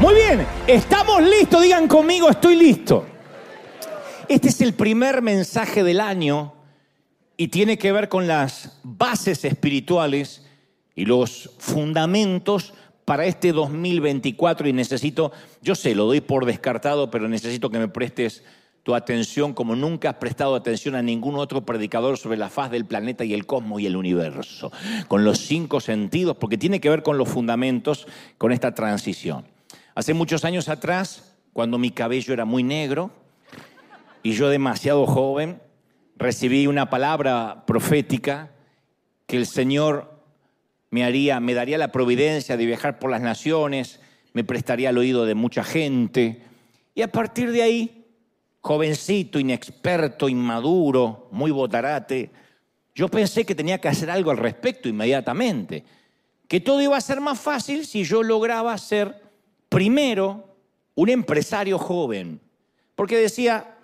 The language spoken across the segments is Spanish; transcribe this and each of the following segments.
Muy bien, estamos listos, digan conmigo, estoy listo. Este es el primer mensaje del año y tiene que ver con las bases espirituales y los fundamentos para este 2024 y necesito, yo sé, lo doy por descartado, pero necesito que me prestes tu atención como nunca has prestado atención a ningún otro predicador sobre la faz del planeta y el cosmos y el universo, con los cinco sentidos, porque tiene que ver con los fundamentos, con esta transición. Hace muchos años atrás, cuando mi cabello era muy negro y yo demasiado joven, recibí una palabra profética que el Señor me haría, me daría la providencia de viajar por las naciones, me prestaría el oído de mucha gente. Y a partir de ahí, jovencito, inexperto, inmaduro, muy botarate, yo pensé que tenía que hacer algo al respecto inmediatamente, que todo iba a ser más fácil si yo lograba ser primero un empresario joven, porque decía,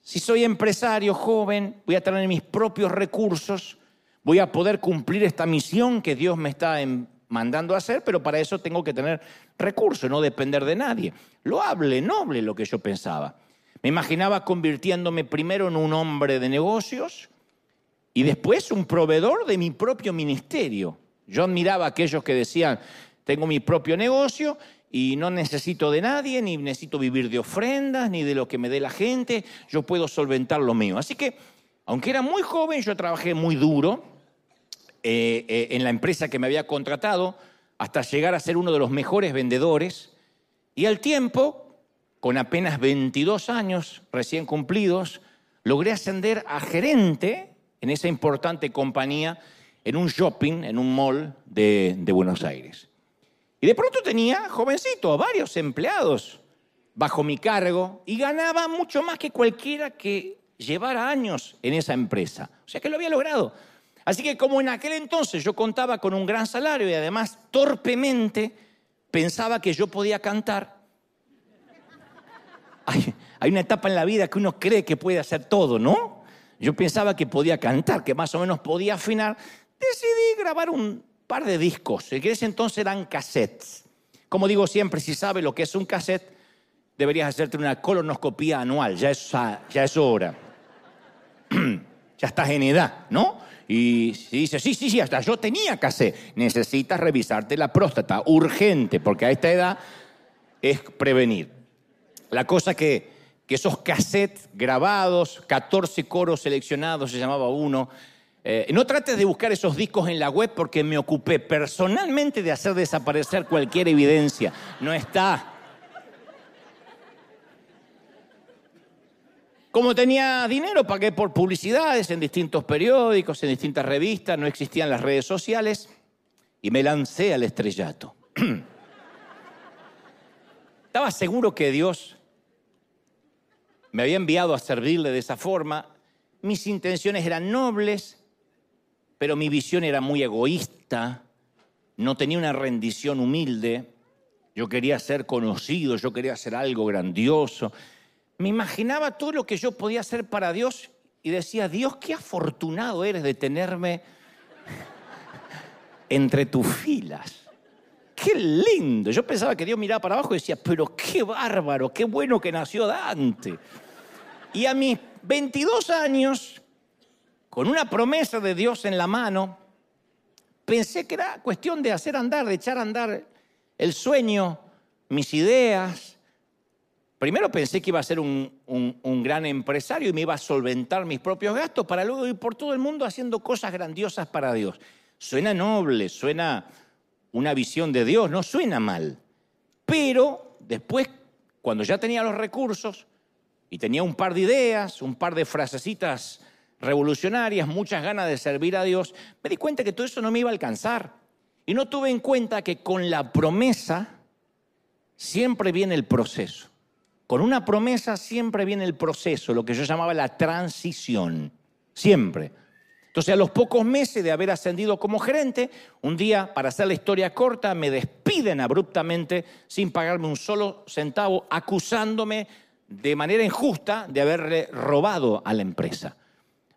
si soy empresario joven, voy a tener mis propios recursos, voy a poder cumplir esta misión que Dios me está mandando a hacer, pero para eso tengo que tener recursos, no depender de nadie. Lo hable, noble lo que yo pensaba. Me imaginaba convirtiéndome primero en un hombre de negocios y después un proveedor de mi propio ministerio. Yo admiraba a aquellos que decían, tengo mi propio negocio y no necesito de nadie, ni necesito vivir de ofrendas, ni de lo que me dé la gente, yo puedo solventar lo mío. Así que, aunque era muy joven, yo trabajé muy duro eh, eh, en la empresa que me había contratado hasta llegar a ser uno de los mejores vendedores. Y al tiempo, con apenas 22 años recién cumplidos, logré ascender a gerente en esa importante compañía en un shopping, en un mall de Buenos Aires. Y de pronto tenía, jovencito, varios empleados bajo mi cargo y ganaba mucho más que cualquiera que llevara años en esa empresa. O sea que lo había logrado. Así que como en aquel entonces yo contaba con un gran salario y además torpemente pensaba que yo podía cantar, hay, una etapa en la vida que uno cree que puede hacer todo, ¿no? Yo pensaba que podía cantar, que más o menos podía afinar. Decidí grabar un par de discos, en ese entonces eran cassettes. Como digo siempre, si sabes lo que es un cassette, deberías hacerte una colonoscopía anual, ya es, ya es hora. ya estás en edad, ¿no? Y si dices, sí, sí, sí, hasta yo tenía cassette. Necesitas revisarte la próstata, urgente, porque a esta edad es prevenir. La cosa que, que esos cassettes grabados, 14 coros seleccionados, se llamaba uno, eh, no trates de buscar esos discos en la web porque me ocupé personalmente de hacer desaparecer cualquier evidencia. No está. Como tenía dinero, pagué por publicidades en distintos periódicos, en distintas revistas, no existían las redes sociales y me lancé al estrellato. Estaba seguro que Dios me había enviado a servirle de esa forma. Mis intenciones eran nobles, pero mi visión era muy egoísta, no tenía una rendición humilde, yo quería ser conocido, yo quería hacer algo grandioso. Me imaginaba todo lo que yo podía hacer para Dios y decía, Dios, qué afortunado eres de tenerme entre tus filas. Qué lindo. Yo pensaba que Dios miraba para abajo y decía, pero qué bárbaro, qué bueno que nació Dante. Y a mis 22 años con una promesa de Dios en la mano, pensé que era cuestión de hacer andar, de echar andar el sueño, mis ideas. Primero pensé que iba a ser un, un, gran empresario y me iba a solventar mis propios gastos para luego ir por todo el mundo haciendo cosas grandiosas para Dios. Suena noble, suena una visión de Dios, no suena mal. Pero después, cuando ya tenía los recursos y tenía un par de ideas, un par de frasecitas revolucionarias, muchas ganas de servir a Dios, me di cuenta que todo eso no me iba a alcanzar. Y no tuve en cuenta que con la promesa siempre viene el proceso. Con una promesa siempre viene el proceso, lo que yo llamaba la transición. Siempre. Entonces, a los pocos meses de haber ascendido como gerente, un día, para hacer la historia corta, me despiden abruptamente sin pagarme un solo centavo, acusándome de manera injusta de haberle robado a la empresa.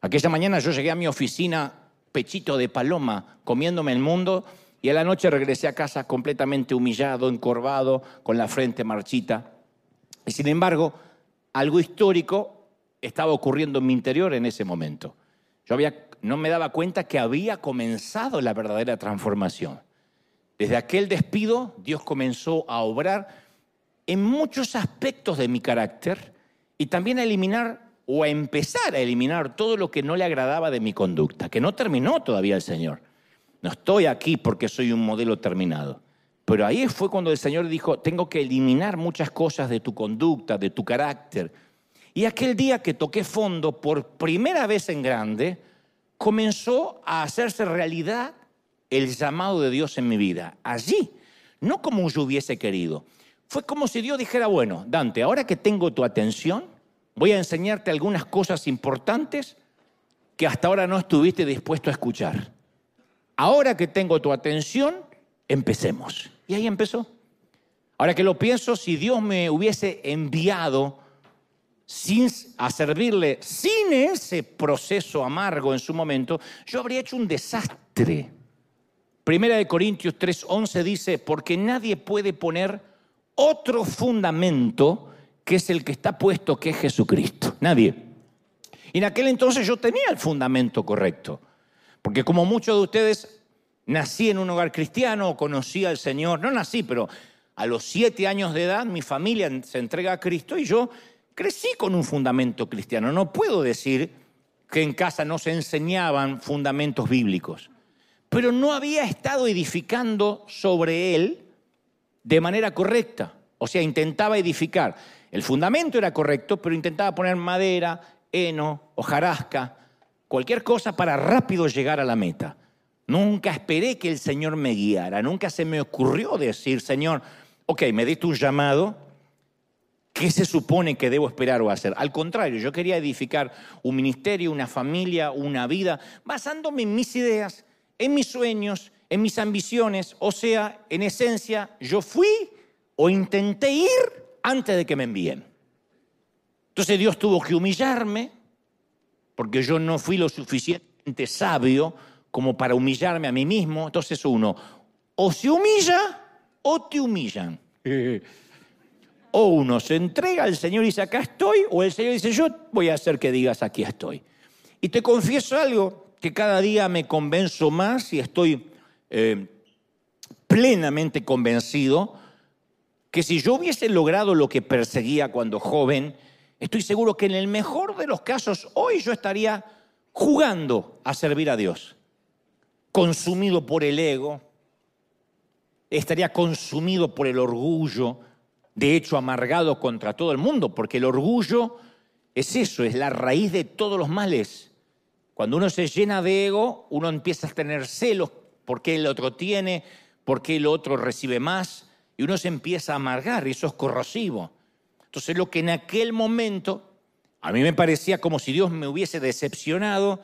Aquella mañana yo llegué a mi oficina pechito de paloma, comiéndome el mundo, y a la noche regresé a casa completamente humillado, encorvado, con la frente marchita. Y sin embargo, algo histórico estaba ocurriendo en mi interior en ese momento. Yo no me daba cuenta que había comenzado la verdadera transformación. Desde aquel despido, Dios comenzó a obrar en muchos aspectos de mi carácter y también a eliminar o a empezar a eliminar todo lo que no le agradaba de mi conducta, que no terminó todavía el Señor. No estoy aquí porque soy un modelo terminado. Pero ahí fue cuando el Señor dijo, tengo que eliminar muchas cosas de tu conducta, de tu carácter. Y aquel día que toqué fondo por primera vez en grande, comenzó a hacerse realidad el llamado de Dios en mi vida. Allí, no como yo hubiese querido, fue como si Dios dijera, bueno, Dante, ahora que tengo tu atención, voy a enseñarte algunas cosas importantes que hasta ahora no estuviste dispuesto a escuchar. Ahora que tengo tu atención, empecemos. Y ahí empezó. Ahora que lo pienso, si Dios me hubiese enviado sin, a servirle sin ese proceso amargo en su momento, yo habría hecho un desastre. Primera de Corintios 3:11 dice, porque nadie puede poner otro fundamento que es el que está puesto, que es Jesucristo. Nadie. Y en aquel entonces yo tenía el fundamento correcto. Porque como muchos de ustedes, nací en un hogar cristiano, conocí al Señor. No nací, pero a los siete años de edad mi familia se entrega a Cristo y yo crecí con un fundamento cristiano. No puedo decir que en casa no se enseñaban fundamentos bíblicos, pero no había estado edificando sobre él de manera correcta. O sea, intentaba edificar. El fundamento era correcto, pero intentaba poner madera, heno, hojarasca, cualquier cosa para rápido llegar a la meta. Nunca esperé que el Señor me guiara, nunca se me ocurrió decir, Señor, ok, me diste un llamado, ¿qué se supone que debo esperar o hacer? Al contrario, yo quería edificar un ministerio, una familia, una vida, basándome en mis ideas, en mis sueños, en mis ambiciones, o sea, en esencia, yo fui o intenté ir antes de que me envíen. Entonces Dios tuvo que humillarme, porque yo no fui lo suficientemente sabio como para humillarme a mí mismo. Entonces uno, o se humilla o te humillan. O uno se entrega al Señor y dice, acá estoy, o el Señor dice, yo voy a hacer que digas, aquí estoy. Y te confieso algo, que cada día me convenzo más y estoy eh, plenamente convencido que si yo hubiese logrado lo que perseguía cuando joven, estoy seguro que en el mejor de los casos hoy yo estaría jugando a servir a Dios, consumido por el ego, estaría consumido por el orgullo, de hecho amargado contra todo el mundo, porque el orgullo es eso, es la raíz de todos los males. Cuando uno se llena de ego, uno empieza a tener celos por qué el otro tiene, por qué el otro recibe más, y uno se empieza a amargar, y eso es corrosivo. Entonces lo que en aquel momento a mí me parecía como si Dios me hubiese decepcionado,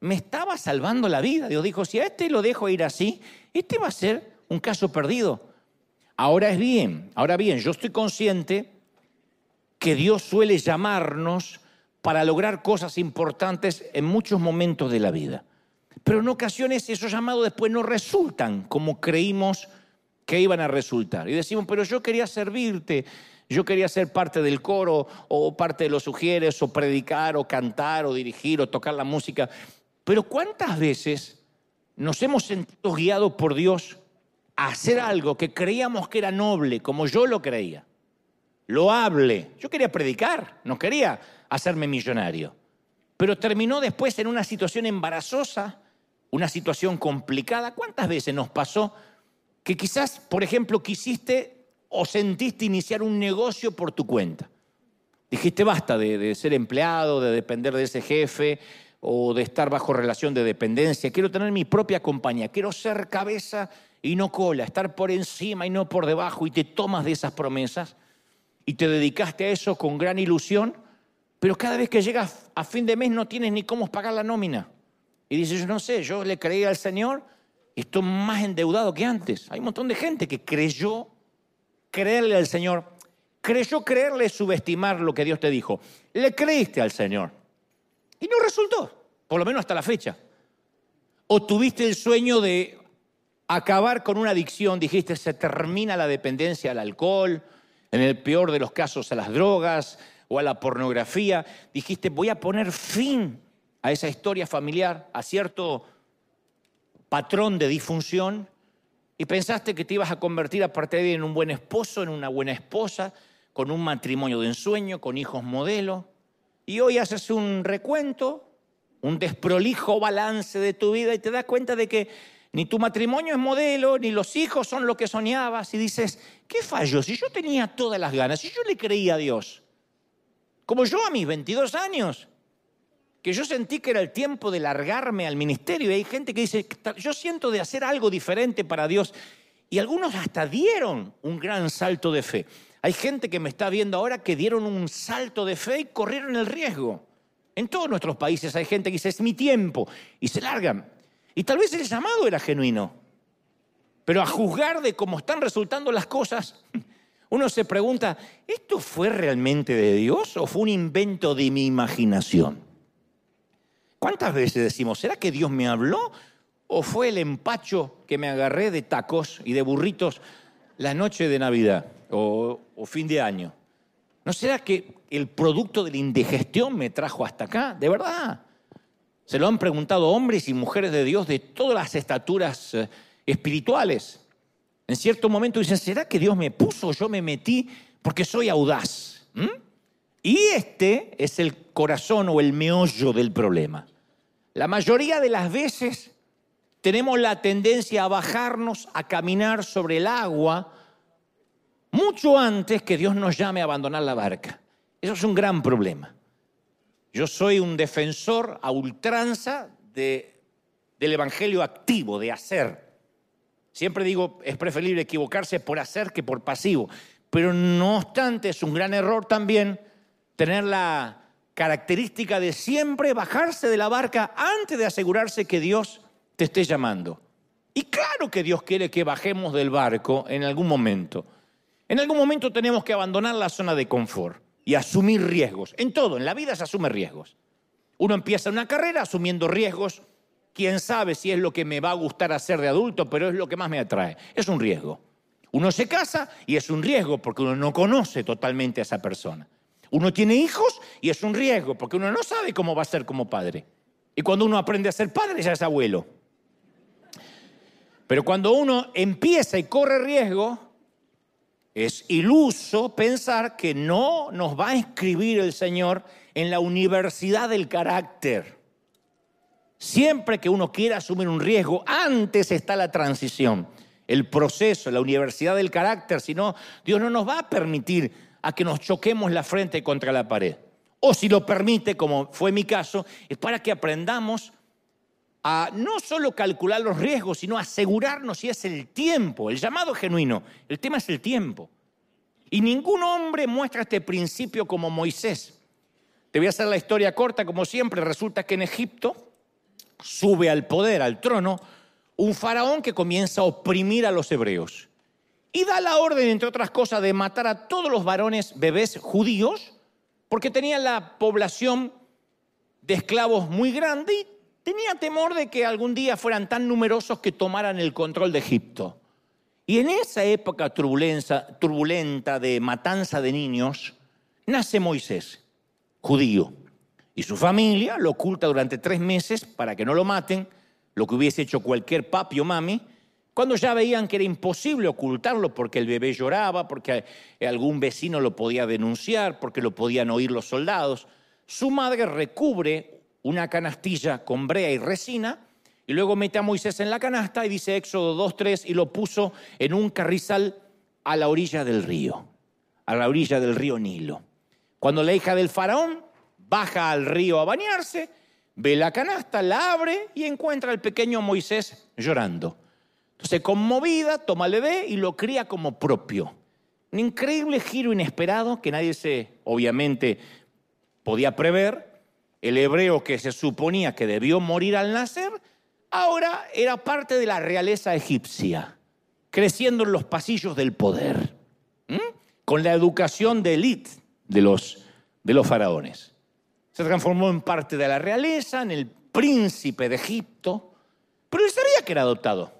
me estaba salvando la vida. Dios dijo, si a este lo dejo ir así, este va a ser un caso perdido. Ahora es bien, ahora bien, yo estoy consciente que Dios suele llamarnos para lograr cosas importantes en muchos momentos de la vida. Pero en ocasiones esos llamados después no resultan como creímos que iban a resultar. Y decimos, pero yo quería servirte, yo quería ser parte del coro o parte de los sugieres o predicar o cantar o dirigir o tocar la música. Pero ¿cuántas veces nos hemos sentido guiados por Dios a hacer algo que creíamos que era noble, como yo lo creía? Lo hable. Yo quería predicar, no quería hacerme millonario. Pero terminó después en una situación embarazosa una situación complicada. ¿Cuántas veces nos pasó que quizás, por ejemplo, quisiste o sentiste iniciar un negocio por tu cuenta? Dijiste, basta de, ser empleado, de depender de ese jefe o de estar bajo relación de dependencia. Quiero tener mi propia compañía, quiero ser cabeza y no cola, estar por encima y no por debajo y te tomas de esas promesas y te dedicaste a eso con gran ilusión, pero cada vez que llegas a fin de mes no tienes ni cómo pagar la nómina. Y dice, yo no sé, yo le creí al Señor y estoy más endeudado que antes. Hay un montón de gente que creyó creerle al Señor creyó creerle subestimar lo que Dios te dijo. Le creíste al Señor. Y no resultó, por lo menos hasta la fecha. O tuviste el sueño de acabar con una adicción, dijiste, se termina la dependencia al alcohol, en el peor de los casos a las drogas o a la pornografía. Dijiste, voy a poner fin a esa historia familiar, a cierto patrón de disfunción, y pensaste que te ibas a convertir a partir de ahí en un buen esposo, en una buena esposa, con un matrimonio de ensueño, con hijos modelo, y hoy haces un recuento, un desprolijo balance de tu vida y te das cuenta de que ni tu matrimonio es modelo, ni los hijos son lo que soñabas. Y dices, ¿qué falló? Si yo tenía todas las ganas, si yo le creía a Dios, como yo a mis 22 años, que yo sentí que era el tiempo de largarme al ministerio. Y hay gente que dice, yo siento de hacer algo diferente para Dios. Y algunos hasta dieron un gran salto de fe. Hay gente que me está viendo ahora que dieron un salto de fe y corrieron el riesgo. En todos nuestros países hay gente que dice, es mi tiempo, y se largan. Y tal vez el llamado era genuino. Pero a juzgar de cómo están resultando las cosas, uno se pregunta, ¿esto fue realmente de Dios o fue un invento de mi imaginación? ¿Cuántas veces decimos, ¿será que Dios me habló o fue el empacho que me agarré de tacos y de burritos la noche de Navidad o, o fin de año? ¿No será que el producto de la indigestión me trajo hasta acá? De verdad. Se lo han preguntado hombres y mujeres de Dios de todas las estaturas eh, espirituales. En cierto momento dicen, ¿será que Dios me puso? Yo me metí porque soy audaz. ¿Mm? Y este es el corazón o el meollo del problema. La mayoría de las veces tenemos la tendencia a bajarnos, a caminar sobre el agua, mucho antes que Dios nos llame a abandonar la barca. Eso es un gran problema. Yo soy un defensor a ultranza del evangelio activo, de hacer. Siempre digo, es preferible equivocarse por hacer que por pasivo. Pero no obstante, es un gran error también tener la característica de siempre bajarse de la barca antes de asegurarse que Dios te esté llamando. Y claro que Dios quiere que bajemos del barco en algún momento. En algún momento tenemos que abandonar la zona de confort y asumir riesgos. En todo, en la vida se asume riesgos. Uno empieza una carrera asumiendo riesgos. Quién sabe si es lo que me va a gustar hacer de adulto, pero es lo que más me atrae. Es un riesgo. Uno se casa y es un riesgo porque uno no conoce totalmente a esa persona. Uno tiene hijos y es un riesgo porque uno no sabe cómo va a ser como padre. Y cuando uno aprende a ser padre ya es abuelo. Pero cuando uno empieza y corre riesgo, es iluso pensar que no nos va a inscribir el Señor en la universidad del carácter. Siempre que uno quiera asumir un riesgo, antes está la transición, el proceso, la universidad del carácter, si no, Dios no nos va a permitir a que nos choquemos la frente contra la pared. O si lo permite, como fue mi caso, es para que aprendamos a no solo calcular los riesgos, sino asegurarnos si es el tiempo, el llamado genuino. El tema es el tiempo. Y ningún hombre muestra este principio como Moisés. Te voy a hacer la historia corta, como siempre. Resulta que en Egipto sube al poder, al trono, un faraón que comienza a oprimir a los hebreos. Y da la orden, entre otras cosas, de matar a todos los varones bebés judíos, porque tenía la población de esclavos muy grande y tenía temor de que algún día fueran tan numerosos que tomaran el control de Egipto. Y en esa época turbulenta de matanza de niños, nace Moisés, judío, y su familia lo oculta durante tres meses para que no lo maten, lo que hubiese hecho cualquier papi o mami, cuando ya veían que era imposible ocultarlo porque el bebé lloraba, porque algún vecino lo podía denunciar, porque lo podían oír los soldados, su madre recubre una canastilla con brea y resina, y luego mete a Moisés en la canasta y dice Éxodo 2.3 y lo puso en un carrizal a la orilla del río, a la orilla del río Nilo. Cuando la hija del faraón baja al río a bañarse, ve la canasta, la abre y encuentra al pequeño Moisés llorando. Entonces, conmovida, toma al bebé y lo cría como propio. Un increíble giro inesperado que nadie se, obviamente, podía prever, el hebreo que se suponía que debió morir al nacer, ahora era parte de la realeza egipcia, creciendo en los pasillos del poder. Con la educación de élite de los, de los faraones. Se transformó en parte de la realeza, en el príncipe de Egipto, pero él sabía que era adoptado.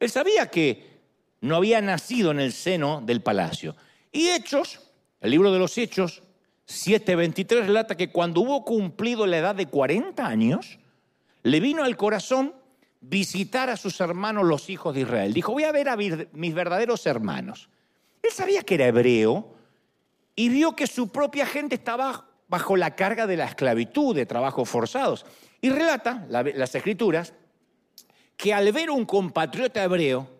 Él sabía que no había nacido en el seno del palacio. Y Hechos, el libro de los Hechos, 7.23 relata que cuando hubo cumplido la edad de 40 años, le vino al corazón visitar a sus hermanos los hijos de Israel. Dijo, voy a ver a mis verdaderos hermanos. Él sabía que era hebreo y vio que su propia gente estaba bajo la carga de la esclavitud, de trabajos forzados. Y relata las escrituras que al ver un compatriota hebreo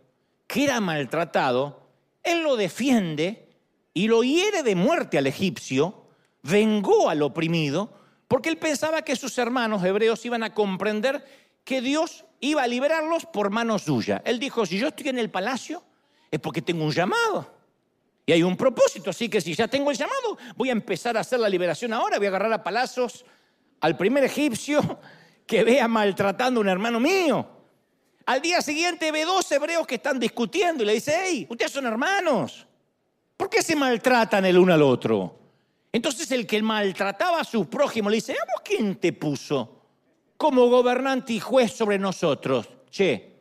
que era maltratado, él lo defiende y lo hiere de muerte al egipcio, vengó al oprimido, porque él pensaba que sus hermanos hebreos iban a comprender que Dios iba a liberarlos por mano suya. Él dijo, si yo estoy en el palacio, es porque tengo un llamado. Y hay un propósito, así que si ya tengo el llamado, voy a empezar a hacer la liberación ahora, voy a agarrar a palazos al primer egipcio que vea maltratando a un hermano mío. Al día siguiente ve dos hebreos que están discutiendo y le dice, hey, ustedes son hermanos, ¿por qué se maltratan el uno al otro? Entonces el que maltrataba a su prójimo le dice, ¿a vos quién te puso como gobernante y juez sobre nosotros? Che.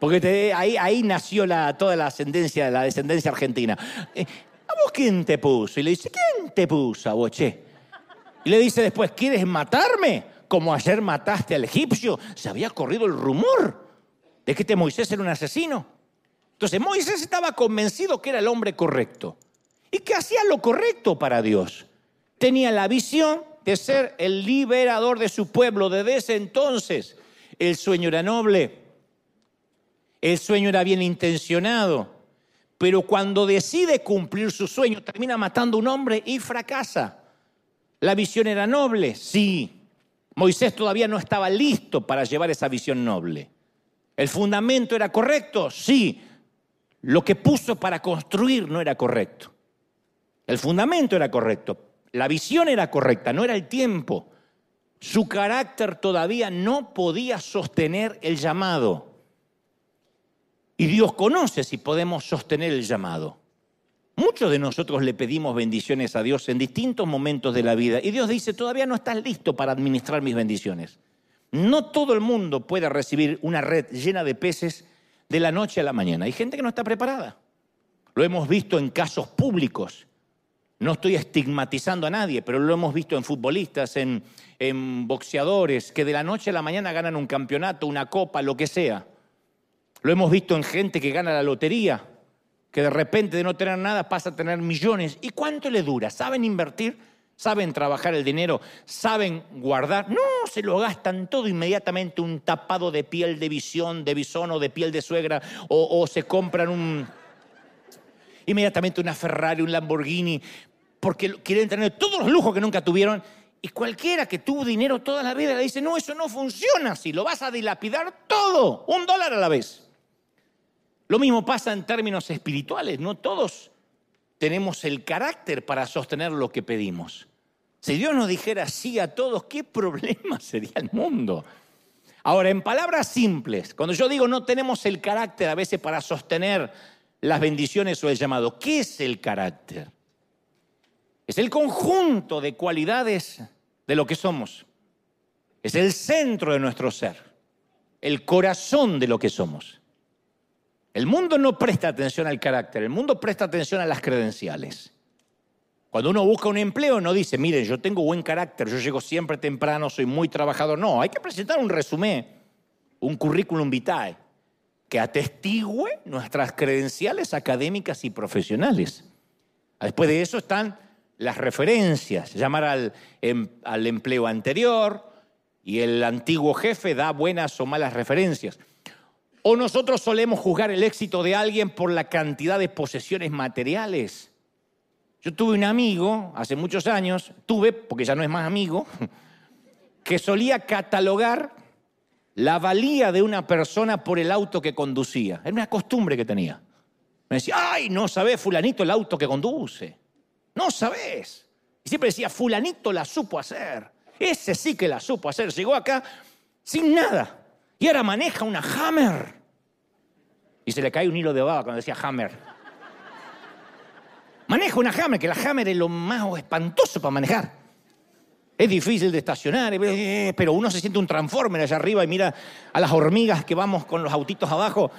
Porque ahí, nació toda la ascendencia, la descendencia argentina. Eh, ¿A vos quién te puso? Y le dice, ¿quién te puso a vos, che? Y le dice después, ¿quieres matarme? Como ayer mataste al egipcio. Se había corrido el rumor de que este Moisés era un asesino. Entonces Moisés estaba convencido que era el hombre correcto y que hacía lo correcto para Dios. Tenía la visión de ser el liberador de su pueblo. Desde ese entonces el sueño era noble, el sueño era bien intencionado, pero cuando decide cumplir su sueño termina matando a un hombre y fracasa. La visión era noble, sí. Moisés todavía no estaba listo para llevar esa visión noble. El fundamento era correcto, sí. Lo que puso para construir no era correcto. El fundamento era correcto, la visión era correcta, no era el tiempo. Su carácter todavía no podía sostener el llamado. Y Dios conoce si podemos sostener el llamado. Muchos de nosotros le pedimos bendiciones a Dios en distintos momentos de la vida y Dios dice, todavía no estás listo para administrar mis bendiciones. No todo el mundo puede recibir una red llena de peces de la noche a la mañana. Hay gente que no está preparada. Lo hemos visto en casos públicos no estoy estigmatizando a nadie, pero lo hemos visto en futbolistas, en, boxeadores, que de la noche a la mañana ganan un campeonato, una copa, lo que sea. Lo hemos visto en gente que gana la lotería, que de repente de no tener nada pasa a tener millones. ¿Y cuánto le dura? ¿Saben invertir? ¿Saben trabajar el dinero? ¿Saben guardar? No, se lo gastan todo inmediatamente, un tapado de piel de visión, de bisón o de piel de suegra, o se compran un, inmediatamente una Ferrari, un Lamborghini, porque quieren tener todos los lujos que nunca tuvieron. Y cualquiera que tuvo dinero toda la vida le dice, no, eso no funciona así, lo vas a dilapidar todo, un dólar a la vez. Lo mismo pasa en términos espirituales, no todos tenemos el carácter para sostener lo que pedimos. Si Dios nos dijera sí a todos, ¿qué problema sería el mundo? Ahora, en palabras simples, cuando yo digo no tenemos el carácter a veces para sostener las bendiciones o el llamado, ¿qué es el carácter? Es el conjunto de cualidades de lo que somos. Es el centro de nuestro ser, el corazón de lo que somos. El mundo no presta atención al carácter, el mundo presta atención a las credenciales. Cuando uno busca un empleo no dice, miren, yo tengo buen carácter, yo llego siempre temprano, soy muy trabajador. No, hay que presentar un resumen, un currículum vitae que atestigue nuestras credenciales académicas y profesionales. Después de eso están las referencias, llamar al, em, al empleo anterior y el antiguo jefe da buenas o malas referencias. O nosotros solemos juzgar el éxito de alguien por la cantidad de posesiones materiales. Yo tuve un amigo hace muchos años, tuve, porque ya no es más amigo, que solía catalogar la valía de una persona por el auto que conducía. Era una costumbre que tenía. Me decía, ay, no sabes, fulanito, el auto que conduce. No sabes. Y siempre decía, fulanito la supo hacer. Ese sí que la supo hacer. Llegó acá sin nada. Y ahora maneja una Hammer. Y se le cae un hilo de baba cuando decía Hammer. Maneja una Hammer, que la Hammer es lo más espantoso para manejar. Es difícil de estacionar, eh, pero uno se siente un transformer allá arriba y mira a las hormigas que vamos con los autitos abajo.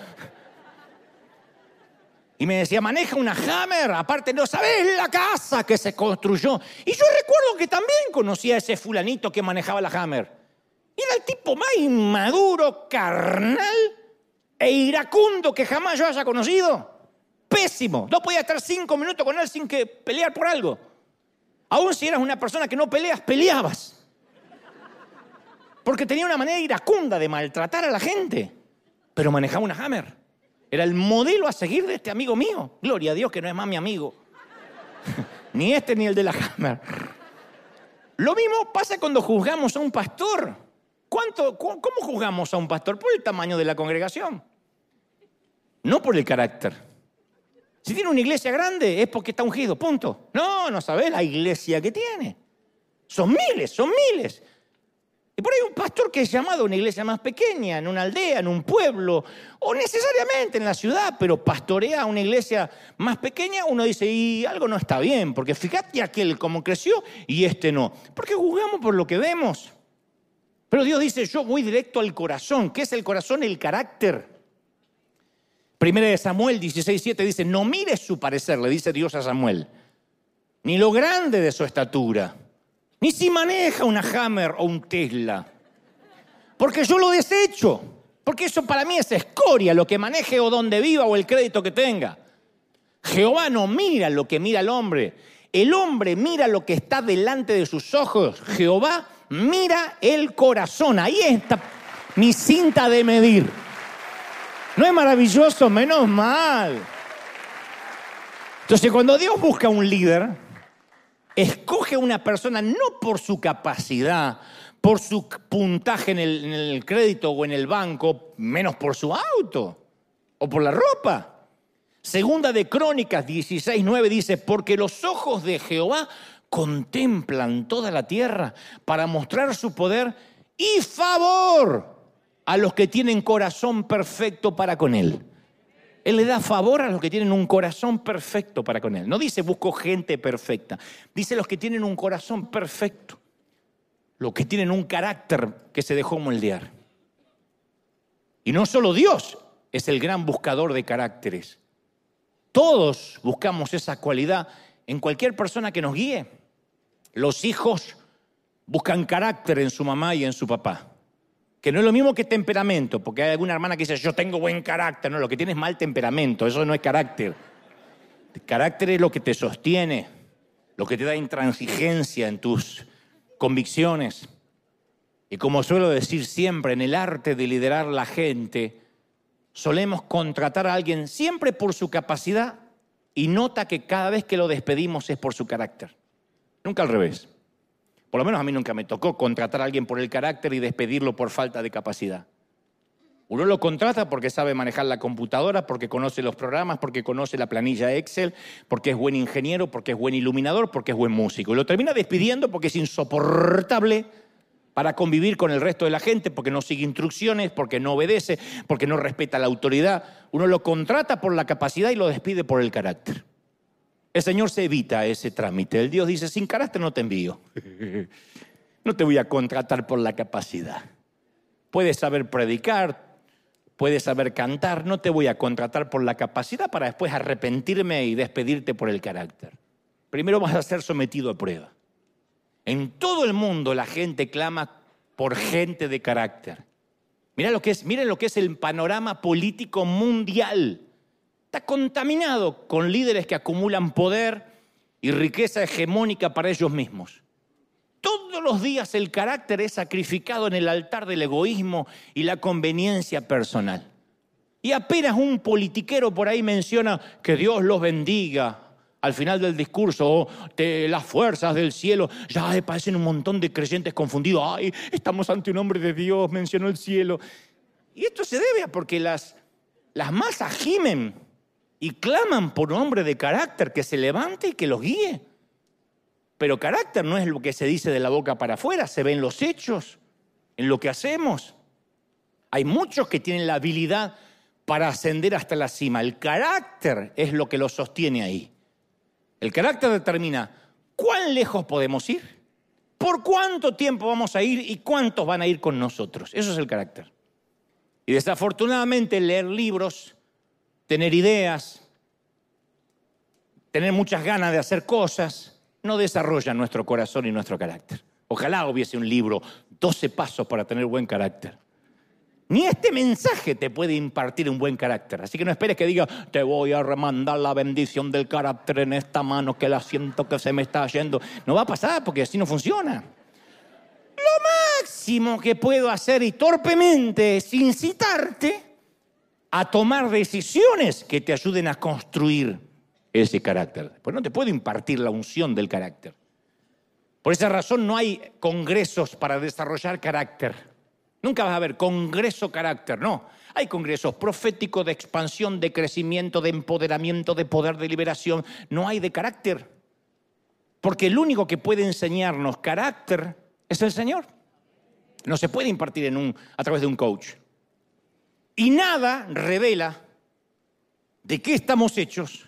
Y me decía, maneja una Hammer, aparte no sabes la casa que se construyó. Y yo recuerdo que también conocía a ese fulanito que manejaba la Hammer. Era el tipo más inmaduro, carnal e iracundo que jamás yo haya conocido. Pésimo. No podía estar cinco minutos con él sin que pelear por algo. Aún si eras una persona que no peleas, peleabas. Porque tenía una manera iracunda de maltratar a la gente. Pero manejaba una Hammer. Era el modelo a seguir de este amigo mío. Gloria a Dios que no es más mi amigo. ni este ni el de la Hammer. Lo mismo pasa cuando juzgamos a un pastor. ¿Cuánto, ¿Cómo juzgamos a un pastor? Por el tamaño de la congregación. No por el carácter. Si tiene una iglesia grande es porque está ungido, punto. No, no sabes la iglesia que tiene. Son miles, son miles. Y por ahí un pastor que es llamado a una iglesia más pequeña, en una aldea, en un pueblo, o necesariamente en la ciudad, pero pastorea a una iglesia más pequeña, uno dice, y algo no está bien, porque fíjate aquel cómo creció y este no. Porque juzgamos por lo que vemos. Pero Dios dice, yo voy directo al corazón. ¿Qué es el corazón? El carácter. Primera de Samuel 16.7 dice, no mires su parecer, le dice Dios a Samuel, ni lo grande de su estatura ni si maneja una Hammer o un Tesla. Porque yo lo desecho. Porque eso para mí es escoria, lo que maneje o donde viva o el crédito que tenga. Jehová no mira lo que mira el hombre. El hombre mira lo que está delante de sus ojos. Jehová mira el corazón. Ahí está mi cinta de medir. ¿No es maravilloso? Menos mal. Entonces, cuando Dios busca un líder, escoge una persona no por su capacidad, por su puntaje en el, crédito o en el banco, menos por su auto o por la ropa. Segunda de Crónicas 16:9 dice, porque los ojos de Jehová contemplan toda la tierra para mostrar su poder y favor a los que tienen corazón perfecto para con él. Él le da favor a los que tienen un corazón perfecto para con Él. No dice busco gente perfecta. Dice los que tienen un corazón perfecto. Los que tienen un carácter que se dejó moldear. Y no solo Dios es el gran buscador de caracteres. Todos buscamos esa cualidad en cualquier persona que nos guíe. Los hijos buscan carácter en su mamá y en su papá que no es lo mismo que temperamento, porque hay alguna hermana que dice, yo tengo buen carácter, no, lo que tienes es mal temperamento, eso no es carácter. Carácter es lo que te sostiene, lo que te da intransigencia en tus convicciones. Y como suelo decir siempre, en el arte de liderar la gente, solemos contratar a alguien siempre por su capacidad y nota que cada vez que lo despedimos es por su carácter. Nunca al revés. Por lo menos a mí nunca me tocó contratar a alguien por el carácter y despedirlo por falta de capacidad. Uno lo contrata porque sabe manejar la computadora, porque conoce los programas, porque conoce la planilla Excel, porque es buen ingeniero, porque es buen iluminador, porque es buen músico. Y lo termina despidiendo porque es insoportable para convivir con el resto de la gente, porque no sigue instrucciones, porque no obedece, porque no respeta la autoridad. Uno lo contrata por la capacidad y lo despide por el carácter. El Señor se evita ese trámite. El Dios dice, sin carácter no te envío. No te voy a contratar por la capacidad. Puedes saber predicar, puedes saber cantar, no te voy a contratar por la capacidad para después arrepentirme y despedirte por el carácter. Primero vas a ser sometido a prueba. En todo el mundo la gente clama por gente de carácter. Miren lo que es, miren lo que es el panorama político mundial está contaminado con líderes que acumulan poder y riqueza hegemónica para ellos mismos. Todos los días el carácter es sacrificado en el altar del egoísmo y la conveniencia personal. Y apenas un politiquero por ahí menciona que Dios los bendiga al final del discurso, o las fuerzas del cielo, ya parecen un montón de creyentes confundidos. Ay, estamos ante un hombre de Dios, mencionó el cielo. Y esto se debe a porque las, las masas gimen y claman por un hombre de carácter que se levante y que los guíe. Pero carácter no es lo que se dice de la boca para afuera, se ve en los hechos, en lo que hacemos. Hay muchos que tienen la habilidad para ascender hasta la cima. El carácter es lo que los sostiene ahí. El carácter determina cuán lejos podemos ir, por cuánto tiempo vamos a ir y cuántos van a ir con nosotros. Eso es el carácter. Y desafortunadamente leer libros, tener ideas, tener muchas ganas de hacer cosas, no desarrolla nuestro corazón y nuestro carácter. Ojalá hubiese un libro, 12 pasos para tener buen carácter. Ni este mensaje te puede impartir un buen carácter. Así que no esperes que diga, te voy a remandar la bendición del carácter en esta mano que la siento que se me está yendo. No va a pasar porque así no funciona. Lo máximo que puedo hacer y torpemente es incitarte a tomar decisiones que te ayuden a construir ese carácter. Pues no te puedo impartir la unción del carácter. Por esa razón no hay congresos para desarrollar carácter. Nunca vas a ver congreso carácter, no. Hay congresos proféticos de expansión, de crecimiento, de empoderamiento, de poder, de liberación. No hay de carácter. Porque el único que puede enseñarnos carácter es el Señor. No se puede impartir en un, a través de un coach. Y nada revela de qué estamos hechos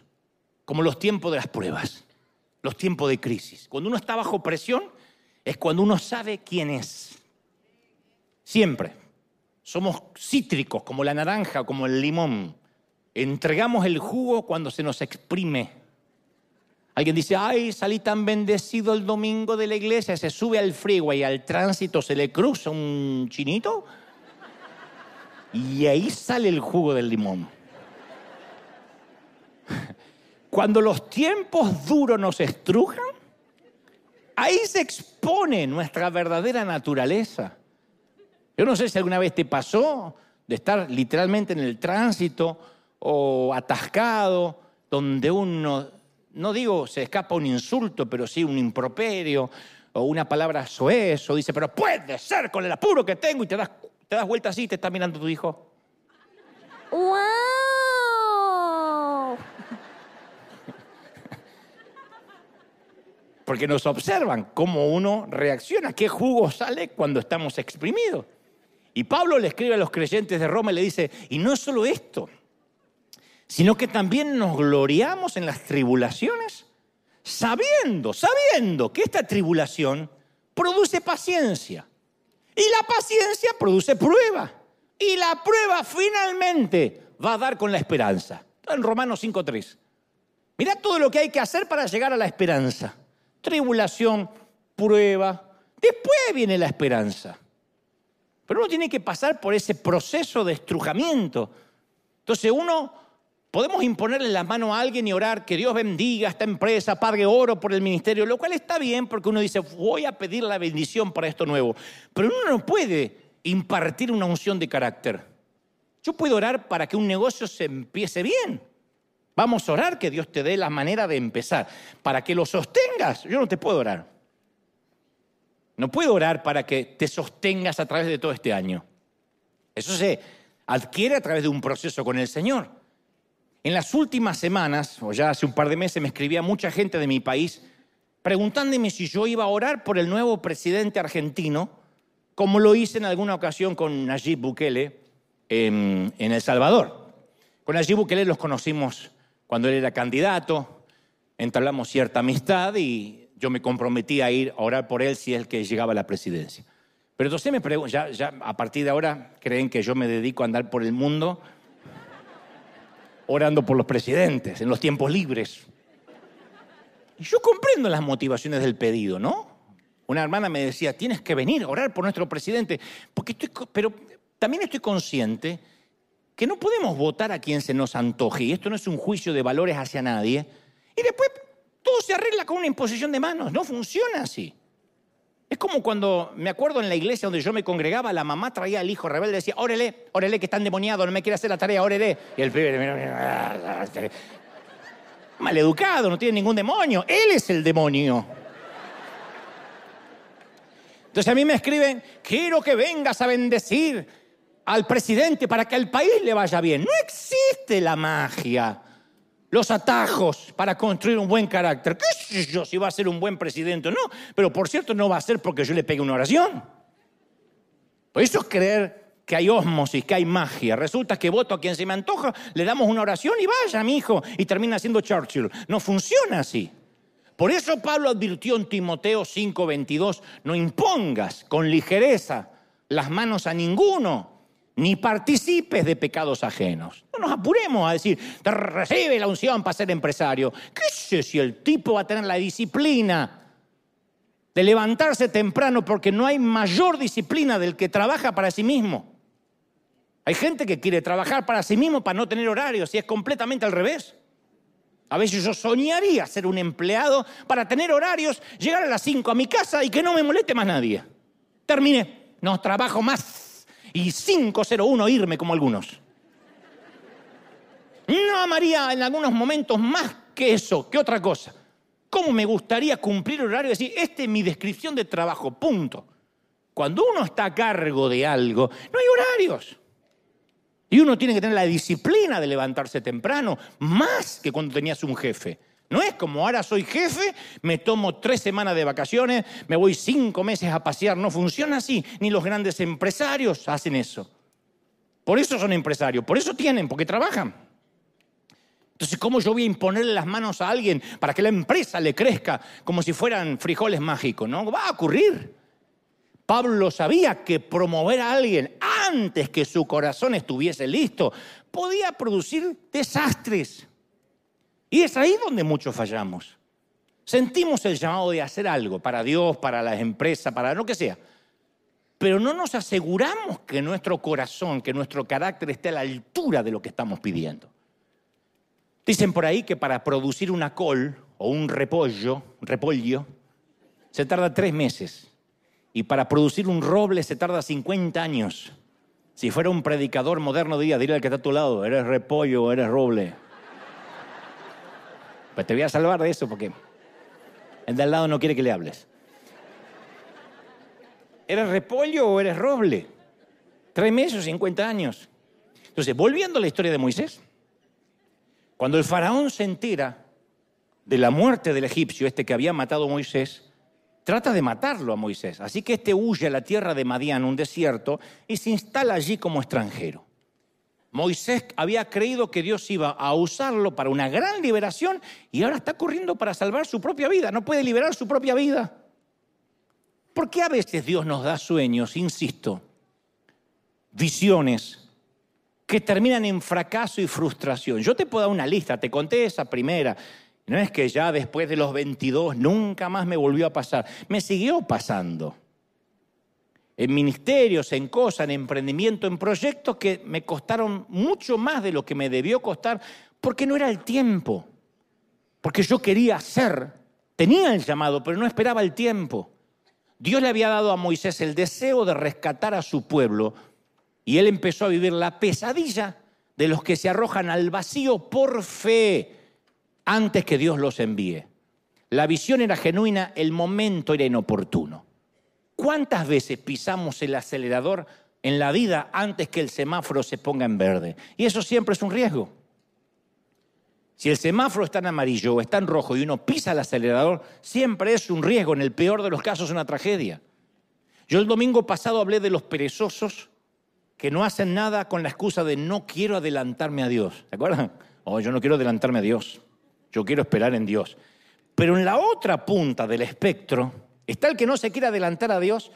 como los tiempos de las pruebas, los tiempos de crisis. Cuando uno está bajo presión es cuando uno sabe quién es. Siempre. Somos cítricos, como la naranja, como el limón. Entregamos el jugo cuando se nos exprime. Alguien dice, ay, salí tan bendecido el domingo de la iglesia, se sube al freeway y al tránsito se le cruza un chinito y ahí sale el jugo del limón. Cuando los tiempos duros nos estrujan, ahí se expone nuestra verdadera naturaleza. Yo no sé si alguna vez te pasó de estar literalmente en el tránsito o atascado, donde uno, no digo se escapa un insulto, pero sí un improperio o una palabra soez, o dice, pero puede ser con el apuro que tengo y te das, te das vuelta así y te está mirando tu hijo. ¡Wow! Porque nos observan cómo uno reacciona, qué jugo sale cuando estamos exprimidos. Y Pablo le escribe a los creyentes de Roma y le dice, y no solo esto, sino que también nos gloriamos en las tribulaciones, sabiendo, sabiendo que esta tribulación produce paciencia. Y la paciencia produce prueba. Y la prueba finalmente va a dar con la esperanza. En Romanos 5.3. Mira todo lo que hay que hacer para llegar a la esperanza. Tribulación, prueba. Después viene la esperanza. Pero uno tiene que pasar por ese proceso de estrujamiento. Entonces uno, podemos imponerle la mano a alguien y orar que Dios bendiga esta empresa, pague oro por el ministerio, lo cual está bien porque uno dice, voy a pedir la bendición para esto nuevo. Pero uno no puede impartir una unción de carácter. Yo puedo orar para que un negocio se empiece bien. Vamos a orar que Dios te dé la manera de empezar. Para que lo sostengas, yo no te puedo orar. No puedo orar para que te sostengas a través de todo este año. Eso se adquiere a través de un proceso con el Señor. En las últimas semanas, o ya hace un par de meses, me escribía mucha gente de mi país preguntándome si yo iba a orar por el nuevo presidente argentino, como lo hice en alguna ocasión con Nayib Bukele en, El Salvador. Con Nayib Bukele los conocimos cuando él era candidato, entablamos cierta amistad y yo me comprometí a ir a orar por él si es el que llegaba a la presidencia. Pero entonces me pregunto, ya a partir de ahora creen que yo me dedico a andar por el mundo orando por los presidentes en los tiempos libres. Y yo comprendo las motivaciones del pedido, ¿no? Una hermana me decía, tienes que venir a orar por nuestro presidente, porque estoy, pero también estoy consciente que no podemos votar a quien se nos antoje, y esto no es un juicio de valores hacia nadie, y después todo se arregla con una imposición de manos, no funciona así. Es como cuando me acuerdo en la iglesia donde yo me congregaba, la mamá traía al hijo rebelde y decía, órele, órele que está endemoniado, no me quiere hacer la tarea, órele. Y el pibe, maleducado, no tiene ningún demonio, él es el demonio. Entonces a mí me escriben, quiero que vengas a bendecir al presidente para que al país le vaya bien. No existe la magia los atajos para construir un buen carácter. ¿Qué sé yo si va a ser un buen presidente o no? Pero por cierto, no va a ser porque yo le pegue una oración. Por eso es creer que hay osmosis, que hay magia. Resulta que voto a quien se me antoja, le damos una oración y vaya, mi hijo, y termina siendo Churchill. No funciona así. Por eso Pablo advirtió en Timoteo 5:22, no impongas con ligereza las manos a ninguno, ni participes de pecados ajenos. No nos apuremos a decir, te recibe la unción para ser empresario. ¿Qué sé si el tipo va a tener la disciplina de levantarse temprano porque no hay mayor disciplina del que trabaja para sí mismo? Hay gente que quiere trabajar para sí mismo para no tener horarios y es completamente al revés. A veces yo soñaría ser un empleado para tener horarios, llegar a las 5 a mi casa y que no me moleste más nadie. Terminé, no trabajo más y 501 irme como algunos. No amaría en algunos momentos más que eso, que otra cosa. ¿Cómo me gustaría cumplir el horario y decir, esta es mi descripción de trabajo, punto? Cuando uno está a cargo de algo, no hay horarios. Y uno tiene que tener la disciplina de levantarse temprano, más que cuando tenías un jefe. No es como ahora soy jefe, me tomo tres semanas de vacaciones, me voy cinco meses a pasear. No funciona así. Ni los grandes empresarios hacen eso. Por eso son empresarios, por eso tienen, porque trabajan. Entonces, ¿cómo yo voy a imponerle las manos a alguien para que la empresa le crezca como si fueran frijoles mágicos? No va a ocurrir. Pablo sabía que promover a alguien antes que su corazón estuviese listo podía producir desastres. Y es ahí donde muchos fallamos. Sentimos el llamado de hacer algo para Dios, para las empresas, para lo que sea. Pero no nos aseguramos que nuestro corazón, que nuestro carácter esté a la altura de lo que estamos pidiendo. Dicen por ahí que para producir una col o un repollo, repollo, se tarda tres meses. Y para producir un roble se tarda 50 años. Si fuera un predicador moderno diría, al que está a tu lado, eres repollo o eres roble. Pues te voy a salvar de eso porque el de al lado no quiere que le hables. ¿Eres repollo o eres roble? Tres meses o 50 años. Entonces, volviendo a la historia de Moisés, cuando el faraón se entera de la muerte del egipcio, este que había matado a Moisés, trata de matarlo a Moisés. Así que este huye a la tierra de Madián, un desierto, y se instala allí como extranjero. Moisés había creído que Dios iba a usarlo para una gran liberación y ahora está corriendo para salvar su propia vida. No puede liberar su propia vida. ¿Por qué a veces Dios nos da sueños, insisto, visiones que terminan en fracaso y frustración? Yo te puedo dar una lista, te conté esa primera, no es que ya después de los 22 nunca más me volvió a pasar. Me siguió pasando. En ministerios, en cosas, en emprendimiento, en proyectos que me costaron mucho más de lo que me debió costar porque no era el tiempo. Porque yo quería hacer, tenía el llamado, pero no esperaba el tiempo. Dios le había dado a Moisés el deseo de rescatar a su pueblo y él empezó a vivir la pesadilla de los que se arrojan al vacío por fe antes que Dios los envíe. La visión era genuina, el momento era inoportuno. ¿Cuántas veces pisamos el acelerador en la vida antes que el semáforo se ponga en verde? Y eso siempre es un riesgo. Si el semáforo está en amarillo o está en rojo y uno pisa el acelerador, siempre es un riesgo, en el peor de los casos una tragedia. Yo el domingo pasado hablé de los perezosos que no hacen nada con la excusa de no quiero adelantarme a Dios. ¿Se acuerdan? Oh, yo no quiero adelantarme a Dios. Yo quiero esperar en Dios. Pero en la otra punta del espectro está el que no se quiere adelantar a Dios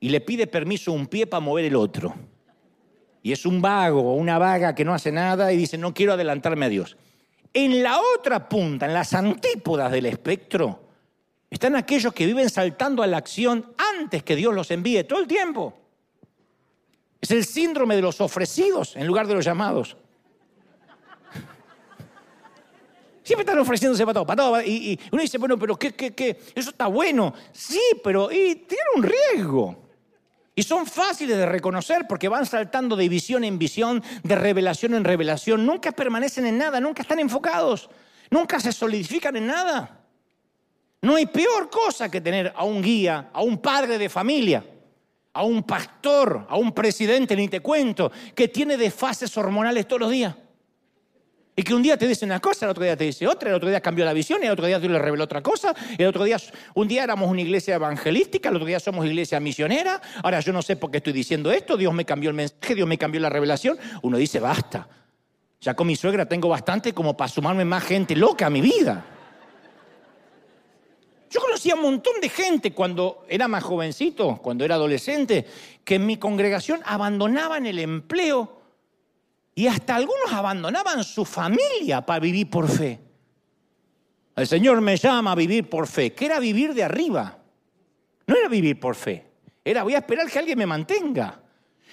y le pide permiso un pie para mover el otro. Y es un vago o una vaga que no hace nada y dice, no quiero adelantarme a Dios. En la otra punta, en las antípodas del espectro, están aquellos que viven saltando a la acción antes que Dios los envíe todo el tiempo. Es el síndrome de los ofrecidos en lugar de los llamados. Siempre están ofreciéndose para todo, para todo. Y, uno dice, bueno, pero ¿qué, qué, qué? Eso está bueno. Sí, pero tiene un riesgo. Y son fáciles de reconocer porque van saltando de visión en visión, de revelación en revelación. Nunca permanecen en nada, nunca están enfocados, nunca se solidifican en nada. No hay peor cosa que tener a un guía, a un padre de familia, a un pastor, a un presidente, ni te cuento, que tiene desfases hormonales todos los días. Y que un día te dice una cosa, el otro día te dice otra, el otro día cambió la visión, el otro día Dios le reveló otra cosa, el otro día, un día éramos una iglesia evangelística, el otro día somos iglesia misionera, ahora yo no sé por qué estoy diciendo esto, Dios me cambió el mensaje, Dios me cambió la revelación. Uno dice, basta, ya con mi suegra tengo bastante como para sumarme más gente loca a mi vida. Yo conocía un montón de gente cuando era más jovencito, cuando era adolescente, que en mi congregación abandonaban el empleo y hasta algunos abandonaban su familia para vivir por fe. El Señor me llama a vivir por fe, que era vivir de arriba. No era vivir por fe, era voy a esperar que alguien me mantenga.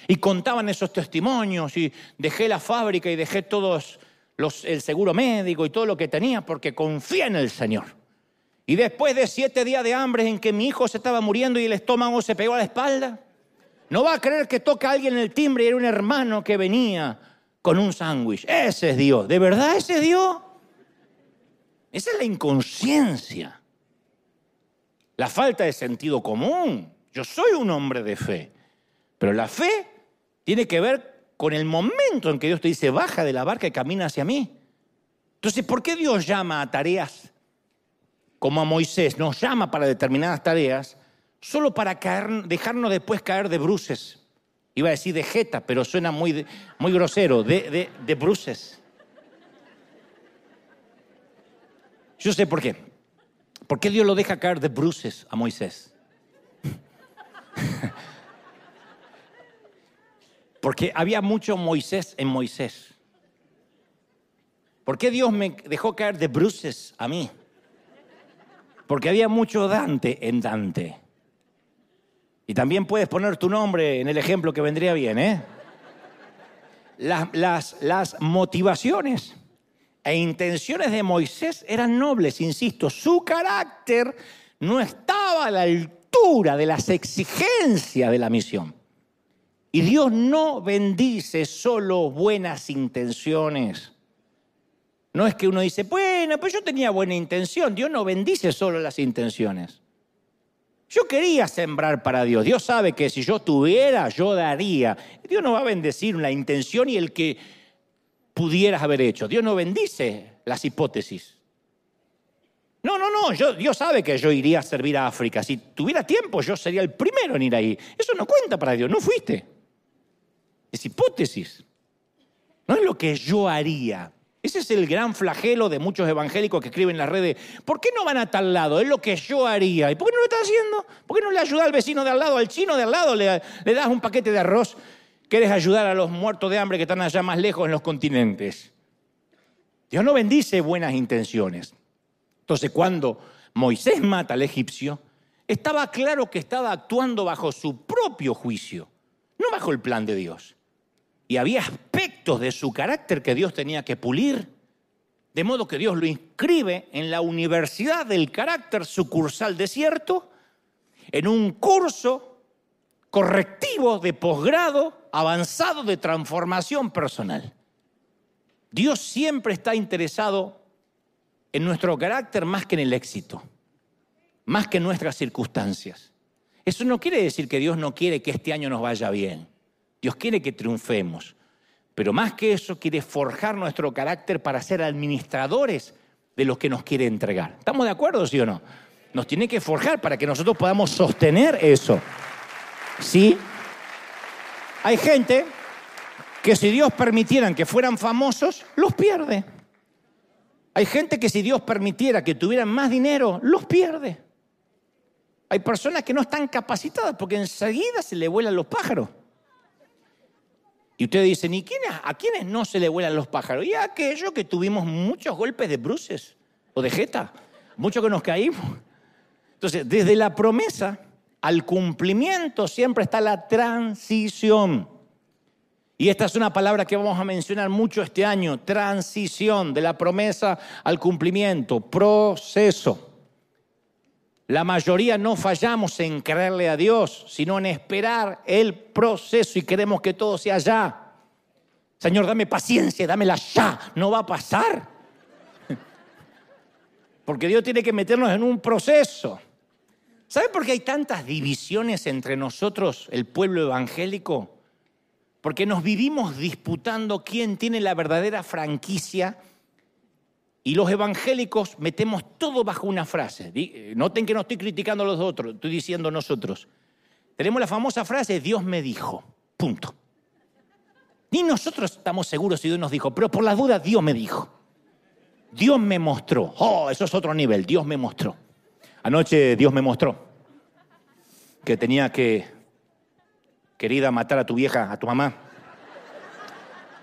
Y contaban esos testimonios y dejé la fábrica y dejé todos los, el seguro médico y todo lo que tenía porque confía en el Señor. Y después de siete días de hambre en que mi hijo se estaba muriendo y el estómago se pegó a la espalda, no va a creer que toca a alguien en el timbre y era un hermano que venía con un sándwich. Ese es Dios. ¿De verdad ese es Dios? Esa es la inconsciencia. La falta de sentido común. Yo soy un hombre de fe. Pero la fe tiene que ver con el momento en que Dios te dice, baja de la barca y camina hacia mí. Entonces, ¿por qué Dios llama a tareas como a Moisés? Nos llama para determinadas tareas solo para dejarnos después caer de bruces. Iba a decir de jeta, pero suena muy, muy grosero, de, de, de bruces. Yo sé por qué. ¿Por qué Dios lo deja caer de bruces a Moisés? Porque había mucho Moisés en Moisés. ¿Por qué Dios me dejó caer de bruces a mí? Porque había mucho Dante en Dante. Y también puedes poner tu nombre en el ejemplo que vendría bien, ¿eh? Las, las, motivaciones e intenciones de Moisés eran nobles, insisto, su carácter no estaba a la altura de las exigencias de la misión. Y Dios no bendice solo buenas intenciones. No es que uno dice, bueno, pues yo tenía buena intención. Dios no bendice solo las intenciones. Yo quería sembrar para Dios. Dios sabe que si yo tuviera, yo daría. Dios no va a bendecir una intención y el que pudieras haber hecho. Dios no bendice las hipótesis. No, no, no, Dios sabe que yo iría a servir a África. Si tuviera tiempo, yo sería el primero en ir ahí. Eso no cuenta para Dios, no fuiste. Es hipótesis. No es lo que yo haría. Ese es el gran flagelo de muchos evangélicos que escriben en las redes. ¿Por qué no van a tal lado? Es lo que yo haría. ¿Y por qué no lo está haciendo? ¿Por qué no le ayuda al vecino de al lado, al chino de al lado? Le, le das un paquete de arroz. ¿Quieres ayudar a los muertos de hambre que están allá más lejos en los continentes? Dios no bendice buenas intenciones. Entonces, cuando Moisés mata al egipcio, estaba claro que estaba actuando bajo su propio juicio, no bajo el plan de Dios. Y había aspectos de su carácter que Dios tenía que pulir. De modo que Dios lo inscribe en la Universidad del Carácter Sucursal Desierto, en un curso correctivo de posgrado avanzado de transformación personal. Dios siempre está interesado en nuestro carácter más que en el éxito, más que en nuestras circunstancias. Eso no quiere decir que Dios no quiere que este año nos vaya bien. Dios quiere que triunfemos, pero más que eso quiere forjar nuestro carácter para ser administradores de lo que nos quiere entregar. ¿Estamos de acuerdo, sí o no? Nos tiene que forjar para que nosotros podamos sostener eso. ¿Sí? Hay gente que si Dios permitiera que fueran famosos, los pierde. Hay gente que si Dios permitiera que tuvieran más dinero, los pierde. Hay personas que no están capacitadas porque enseguida se le vuelan los pájaros. Y ustedes dicen, ¿y a quiénes no se le vuelan los pájaros? Y a aquellos que tuvimos muchos golpes de bruces o de jeta, muchos que nos caímos. Entonces, desde la promesa al cumplimiento siempre está la transición. Y esta es una palabra que vamos a mencionar mucho este año, transición de la promesa al cumplimiento, proceso. La mayoría no fallamos en creerle a Dios, sino en esperar el proceso y queremos que todo sea ya. Señor, dame paciencia, dámela ya, no va a pasar. Porque Dios tiene que meternos en un proceso. ¿Sabe por qué hay tantas divisiones entre nosotros, el pueblo evangélico? Porque nos vivimos disputando quién tiene la verdadera franquicia y los evangélicos metemos todo bajo una frase. Eh, noten que no estoy criticando a los otros, estoy diciendo nosotros. Tenemos la famosa frase, Dios me dijo, punto. Ni nosotros estamos seguros si Dios nos dijo, pero por la duda Dios me dijo. Dios me mostró. Oh, eso es otro nivel, Dios me mostró. Anoche Dios me mostró que tenía que, querida, matar a tu vieja, a tu mamá.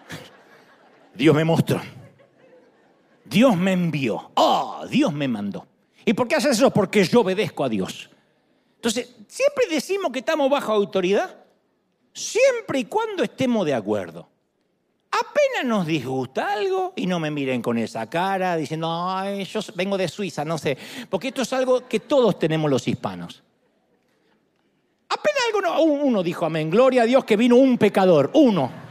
Dios me mostró. Dios me envió. Oh, Dios me mandó. ¿Y por qué haces eso? Porque yo obedezco a Dios. Entonces, siempre decimos que estamos bajo autoridad, siempre y cuando estemos de acuerdo. Apenas nos disgusta algo y no me miren con esa cara diciendo, ay, yo vengo de Suiza, no sé, porque esto es algo que todos tenemos los hispanos. Apenas algo, uno dijo amén, gloria a Dios que vino un pecador, uno.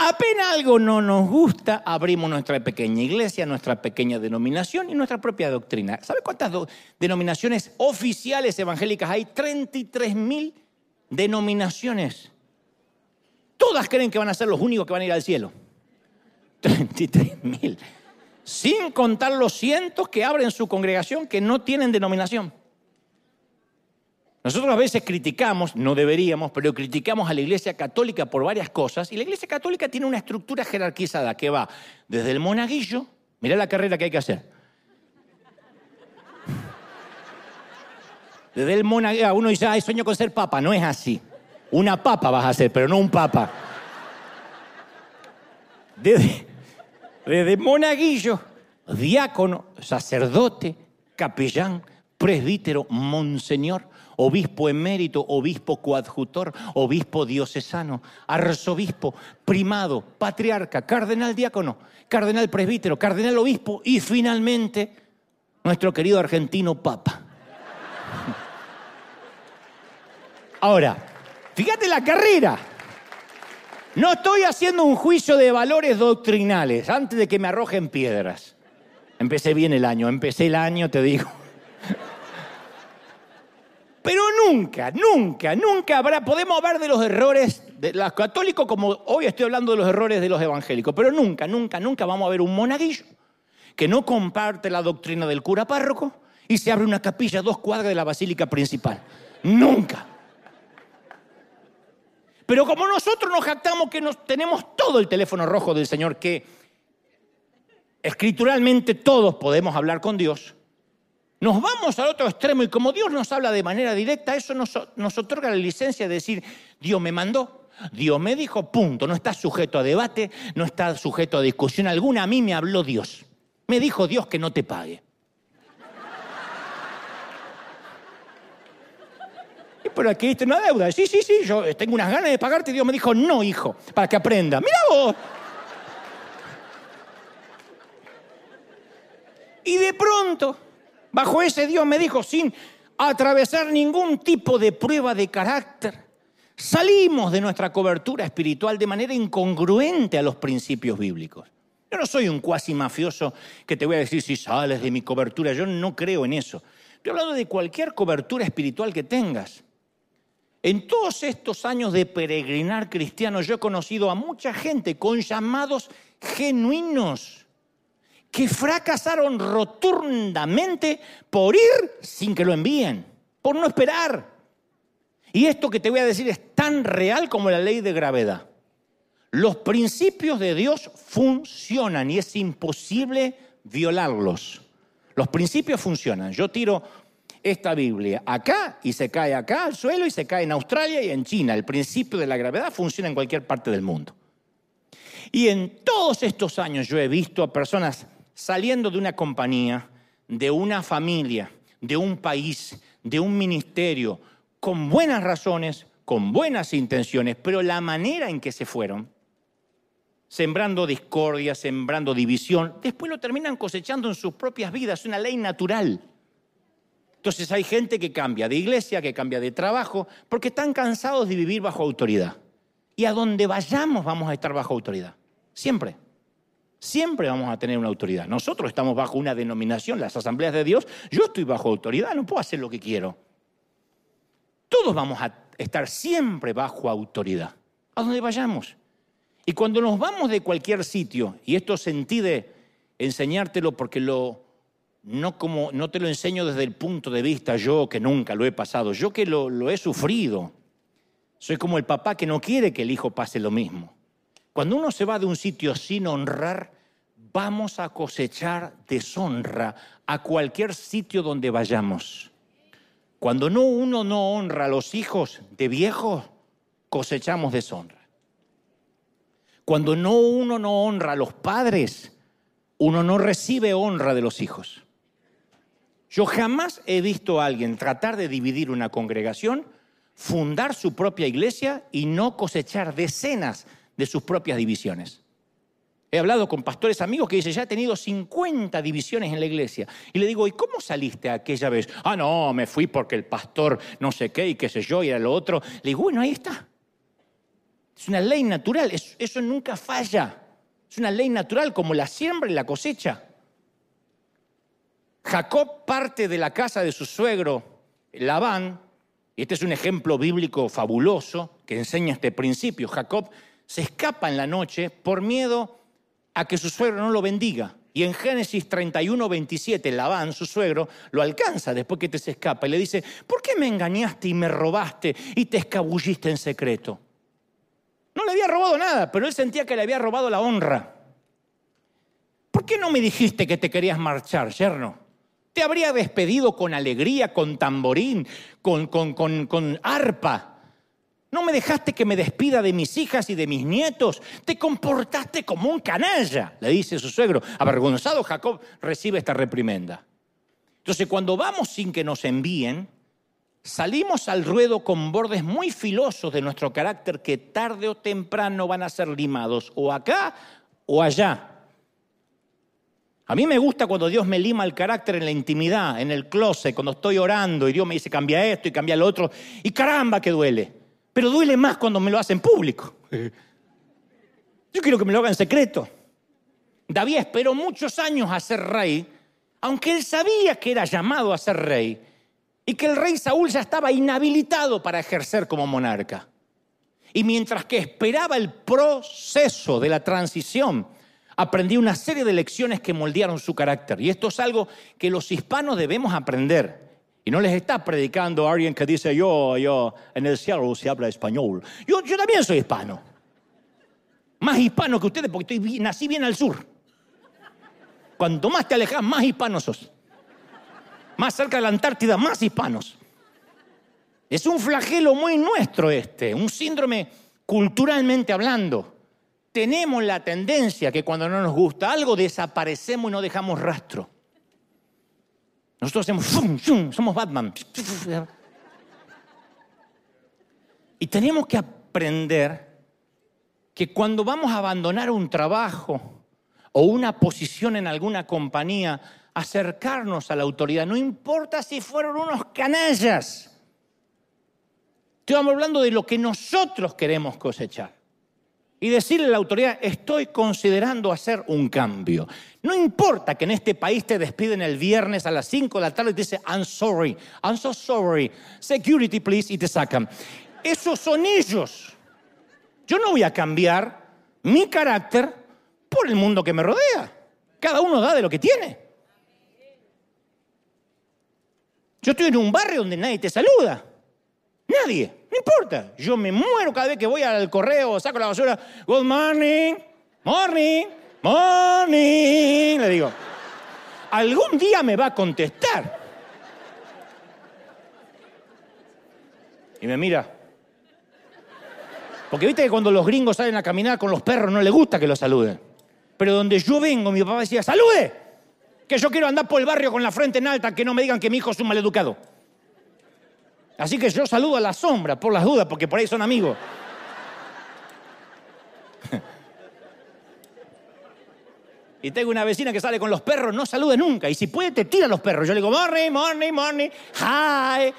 Apenas algo no nos gusta, abrimos nuestra pequeña iglesia, nuestra pequeña denominación y nuestra propia doctrina. ¿Sabe cuántas denominaciones oficiales evangélicas hay? 33 mil denominaciones. Todas creen que van a ser los únicos que van a ir al cielo. 33 mil. Sin contar los cientos que abren su congregación que no tienen denominación. Nosotros a veces criticamos, no deberíamos, pero criticamos a la Iglesia Católica por varias cosas. Y la Iglesia Católica tiene una estructura jerarquizada que va desde el monaguillo, mirá la carrera que hay que hacer. Desde el monaguillo, ah, uno dice, ay, sueño con ser papa. No es así. Una papa vas a ser, pero no un papa. Desde, desde monaguillo, diácono, sacerdote, capellán, presbítero, monseñor, obispo emérito, obispo coadjutor, obispo diocesano, arzobispo, primado, patriarca, cardenal diácono, cardenal presbítero, cardenal obispo y finalmente nuestro querido argentino papa. Ahora, fíjate la carrera. No estoy haciendo un juicio de valores doctrinales antes de que me arrojen piedras. Empecé bien el año, empecé el año, te digo. Pero nunca, nunca, nunca habrá, podemos hablar de los errores de los católicos como hoy estoy hablando de los errores de los evangélicos, pero nunca, nunca, nunca vamos a ver un monaguillo que no comparte la doctrina del cura párroco y se abre una capilla a dos cuadras de la basílica principal. Nunca. Pero como nosotros nos jactamos que nos, tenemos todo el teléfono rojo del Señor, que escrituralmente todos podemos hablar con Dios, nos vamos al otro extremo y como Dios nos habla de manera directa, eso nos, otorga la licencia de decir, Dios me mandó, Dios me dijo, punto, no está sujeto a debate, no está sujeto a discusión alguna, a mí me habló Dios. Me dijo Dios que no te pague. Y por aquí está una deuda. Sí, sí, sí, yo tengo unas ganas de pagarte. Dios me dijo, no, hijo, para que aprenda. Mira vos. Y de pronto, Bajo ese Dios me dijo, sin atravesar ningún tipo de prueba de carácter, salimos de nuestra cobertura espiritual de manera incongruente a los principios bíblicos. Yo no soy un cuasi mafioso que te voy a decir si sales de mi cobertura, yo no creo en eso. Estoy hablando de cualquier cobertura espiritual que tengas. En todos estos años de peregrinar cristiano, yo he conocido a mucha gente con llamados genuinos que fracasaron rotundamente por ir sin que lo envíen, por no esperar. Y esto que te voy a decir es tan real como la ley de gravedad. Los principios de Dios funcionan y es imposible violarlos. Los principios funcionan. Yo tiro esta Biblia acá y se cae acá al suelo y se cae en Australia y en China. El principio de la gravedad funciona en cualquier parte del mundo. Y en todos estos años yo he visto a personas saliendo de una compañía, de una familia, de un país, de un ministerio, con buenas razones, con buenas intenciones, pero la manera en que se fueron, sembrando discordia, sembrando división, después lo terminan cosechando en sus propias vidas, es una ley natural. Entonces hay gente que cambia de iglesia, que cambia de trabajo, porque están cansados de vivir bajo autoridad. Y a donde vayamos vamos a estar bajo autoridad, siempre. Siempre vamos a tener una autoridad. Nosotros estamos bajo una denominación, las asambleas de Dios. Yo estoy bajo autoridad, no puedo hacer lo que quiero. Todos vamos a estar siempre bajo autoridad, a donde vayamos. Y cuando nos vamos de cualquier sitio, y esto sentí de enseñártelo porque lo, no, como, no te lo enseño desde el punto de vista yo que nunca lo he pasado, yo que lo, lo he sufrido. Soy como el papá que no quiere que el hijo pase lo mismo. Cuando uno se va de un sitio sin honrar, vamos a cosechar deshonra a cualquier sitio donde vayamos. Cuando no uno no honra a los hijos de viejos, cosechamos deshonra. Cuando no uno no honra a los padres, uno no recibe honra de los hijos. Yo jamás he visto a alguien tratar de dividir una congregación, fundar su propia iglesia y no cosechar decenas de sus propias divisiones. He hablado con pastores amigos que dicen, ya he tenido 50 divisiones en la iglesia. Y le digo, ¿y cómo saliste aquella vez? Ah, no, me fui porque el pastor no sé qué y qué sé yo y era lo otro. Le digo, bueno, ahí está. Es una ley natural, eso nunca falla. Es una ley natural como la siembra y la cosecha. Jacob parte de la casa de su suegro Labán, y este es un ejemplo bíblico fabuloso que enseña este principio. Jacob se escapa en la noche por miedo a que su suegro no lo bendiga. Y en Génesis 31, 27, Labán, su suegro, lo alcanza después que te se escapa y le dice, ¿por qué me engañaste y me robaste y te escabulliste en secreto? No le había robado nada, pero él sentía que le había robado la honra. ¿Por qué no me dijiste que te querías marchar, yerno? Te habría despedido con alegría, con tamborín, con, con, con, con arpa. No me dejaste que me despida de mis hijas y de mis nietos. Te comportaste como un canalla, le dice su suegro. Avergonzado Jacob recibe esta reprimenda. Entonces cuando vamos sin que nos envíen, salimos al ruedo con bordes muy filosos de nuestro carácter que tarde o temprano van a ser limados o acá o allá. A mí me gusta cuando Dios me lima el carácter en la intimidad, en el closet, cuando estoy orando y Dios me dice cambia esto y cambia lo otro. Y caramba que duele. Pero duele más cuando me lo hace en público. Yo quiero que me lo haga en secreto. David esperó muchos años a ser rey, aunque él sabía que era llamado a ser rey y que el rey Saúl ya estaba inhabilitado para ejercer como monarca. Y mientras que esperaba el proceso de la transición, aprendí una serie de lecciones que moldearon su carácter. Y esto es algo que los hispanos debemos aprender. Y no les está predicando a alguien que dice, yo, yo, en el cielo se habla español. Yo, yo también soy hispano. Más hispano que ustedes porque estoy, nací bien al sur. Cuanto más te alejas, más hispanos sos. Más cerca de la Antártida, más hispanos. Es un flagelo muy nuestro este, un síndrome culturalmente hablando. Tenemos la tendencia que cuando no nos gusta algo desaparecemos y no dejamos rastro. Nosotros hacemos, somos Batman. Y tenemos que aprender que cuando vamos a abandonar un trabajo o una posición en alguna compañía, acercarnos a la autoridad, no importa si fueron unos canallas. Estamos hablando de lo que nosotros queremos cosechar y decirle a la autoridad, estoy considerando hacer un cambio. No importa que en este país te despiden el viernes a las 5 de la tarde y te dicen, I'm sorry, I'm so sorry, security please, y te sacan. Esos son ellos. Yo no voy a cambiar mi carácter por el mundo que me rodea. Cada uno da de lo que tiene. Yo estoy en un barrio donde nadie te saluda. Nadie. No importa. Yo me muero cada vez que voy al correo, saco la basura. Good morning, morning, morning. Le digo, algún día me va a contestar. Y me mira. Porque viste que cuando los gringos salen a caminar con los perros no les gusta que los saluden. Pero donde yo vengo, mi papá decía, salude. Que yo quiero andar por el barrio con la frente en alta, que no me digan que mi hijo es un maleducado. Así que yo saludo a la sombra por las dudas, porque por ahí son amigos. Y tengo una vecina que sale con los perros, no saluda nunca. Y si puede, te tira los perros. Yo le digo, morning, morning, morning, hi,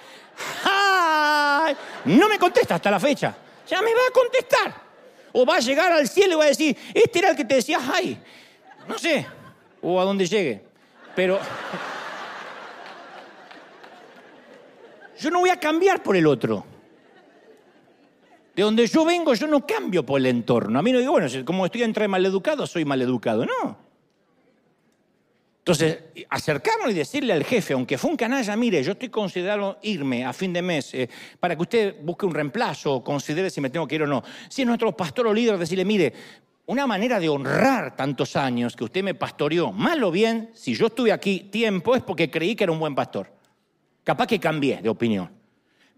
hi. No me contesta hasta la fecha. Ya me va a contestar. O va a llegar al cielo y va a decir, este era el que te decía hi. No sé. O a donde llegue. Pero. Yo no voy a cambiar por el otro. De donde yo vengo, yo no cambio por el entorno. A mí no digo, bueno, como estoy entre maleducado, soy maleducado. No. Entonces, acercarnos y decirle al jefe, aunque fue un canalla, mire, yo estoy considerando irme a fin de mes eh, para que usted busque un reemplazo o considere si me tengo que ir o no. Si es nuestro pastor o líder, decirle, mire, una manera de honrar tantos años que usted me pastoreó. Mal o bien, si yo estuve aquí tiempo es porque creí que era un buen pastor. Capaz que cambié de opinión.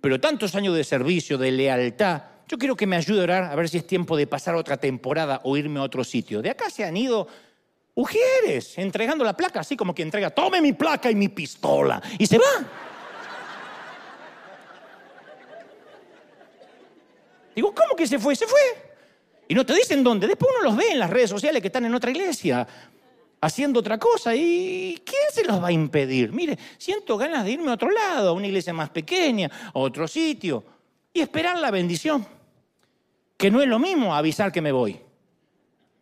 Pero tantos años de servicio, de lealtad, yo quiero que me ayude a orar a ver si es tiempo de pasar otra temporada o irme a otro sitio. De acá se han ido Ujieres, entregando la placa, así como que entrega, tome mi placa y mi pistola, y se va. Digo, ¿cómo que se fue? Se fue. Y no te dicen dónde. Después uno los ve en las redes sociales que están en otra iglesia, haciendo otra cosa. ¿Y quién se los va a impedir? Mire, siento ganas de irme a otro lado, a una iglesia más pequeña, a otro sitio, y esperar la bendición. Que no es lo mismo avisar que me voy.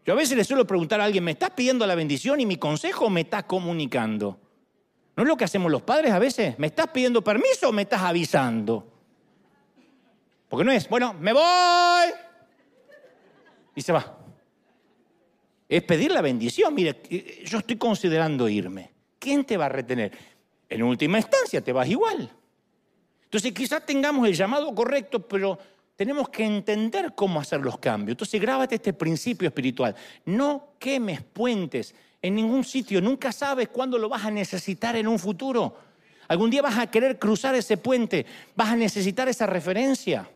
Yo a veces le suelo preguntar a alguien, ¿me estás pidiendo la bendición y mi consejo me estás comunicando? ¿No es lo que hacemos los padres a veces? ¿Me estás pidiendo permiso o me estás avisando? Porque no es, bueno, me voy. Y se va. Es pedir la bendición. Mire, yo estoy considerando irme. ¿Quién te va a retener? En última instancia, te vas igual. Entonces quizás tengamos el llamado correcto, pero tenemos que entender cómo hacer los cambios. Entonces, grábate este principio espiritual. No quemes puentes en ningún sitio. Nunca sabes cuándo lo vas a necesitar en un futuro. Algún día vas a querer cruzar ese puente. Vas a necesitar esa referencia.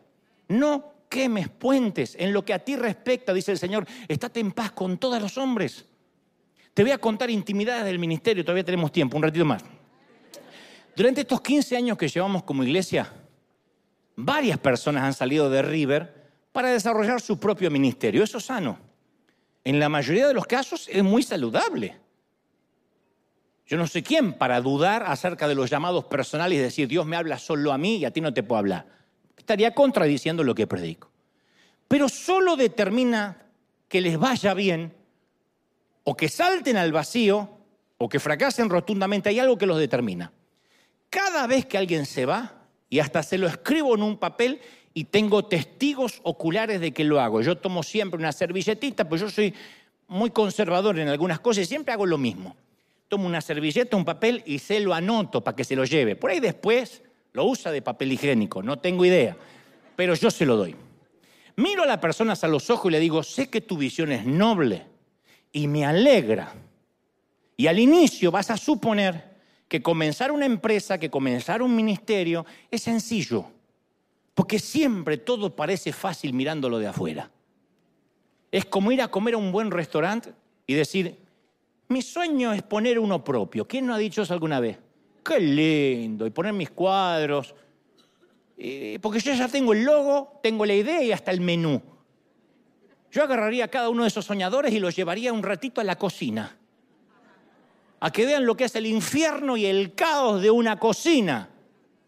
No quemes puentes en lo que a ti respecta, dice el Señor. Estate en paz con todos los hombres. Te voy a contar intimidades del ministerio. Todavía tenemos tiempo, un ratito más. Durante estos 15 años que llevamos como iglesia, varias personas han salido de River para desarrollar su propio ministerio. Eso es sano. En la mayoría de los casos es muy saludable. Yo no sé quién para dudar acerca de los llamados personales y decir, Dios me habla solo a mí y a ti no te puedo hablar. Estaría contradiciendo lo que predico. Pero solo determina que les vaya bien o que salten al vacío o que fracasen rotundamente. Hay algo que los determina. Cada vez que alguien se va, y hasta se lo escribo en un papel y tengo testigos oculares de que lo hago. Yo tomo siempre una servilletita, pues yo soy muy conservador en algunas cosas y siempre hago lo mismo. Tomo una servilleta, un papel y se lo anoto para que se lo lleve. Por ahí después lo usa de papel higiénico, no tengo idea, pero yo se lo doy. Miro a las personas a los ojos y le digo, sé que tu visión es noble y me alegra. Y al inicio vas a suponer que comenzar una empresa, que comenzar un ministerio es sencillo, porque siempre todo parece fácil mirándolo de afuera. Es como ir a comer a un buen restaurante y decir, mi sueño es poner uno propio. ¿Quién no ha dicho eso alguna vez? Qué lindo, y poner mis cuadros. porque yo ya tengo el logo, tengo la idea y hasta el menú. Yo agarraría a cada uno de esos soñadores y los llevaría un ratito a la cocina a que vean lo que es el infierno y el caos de una cocina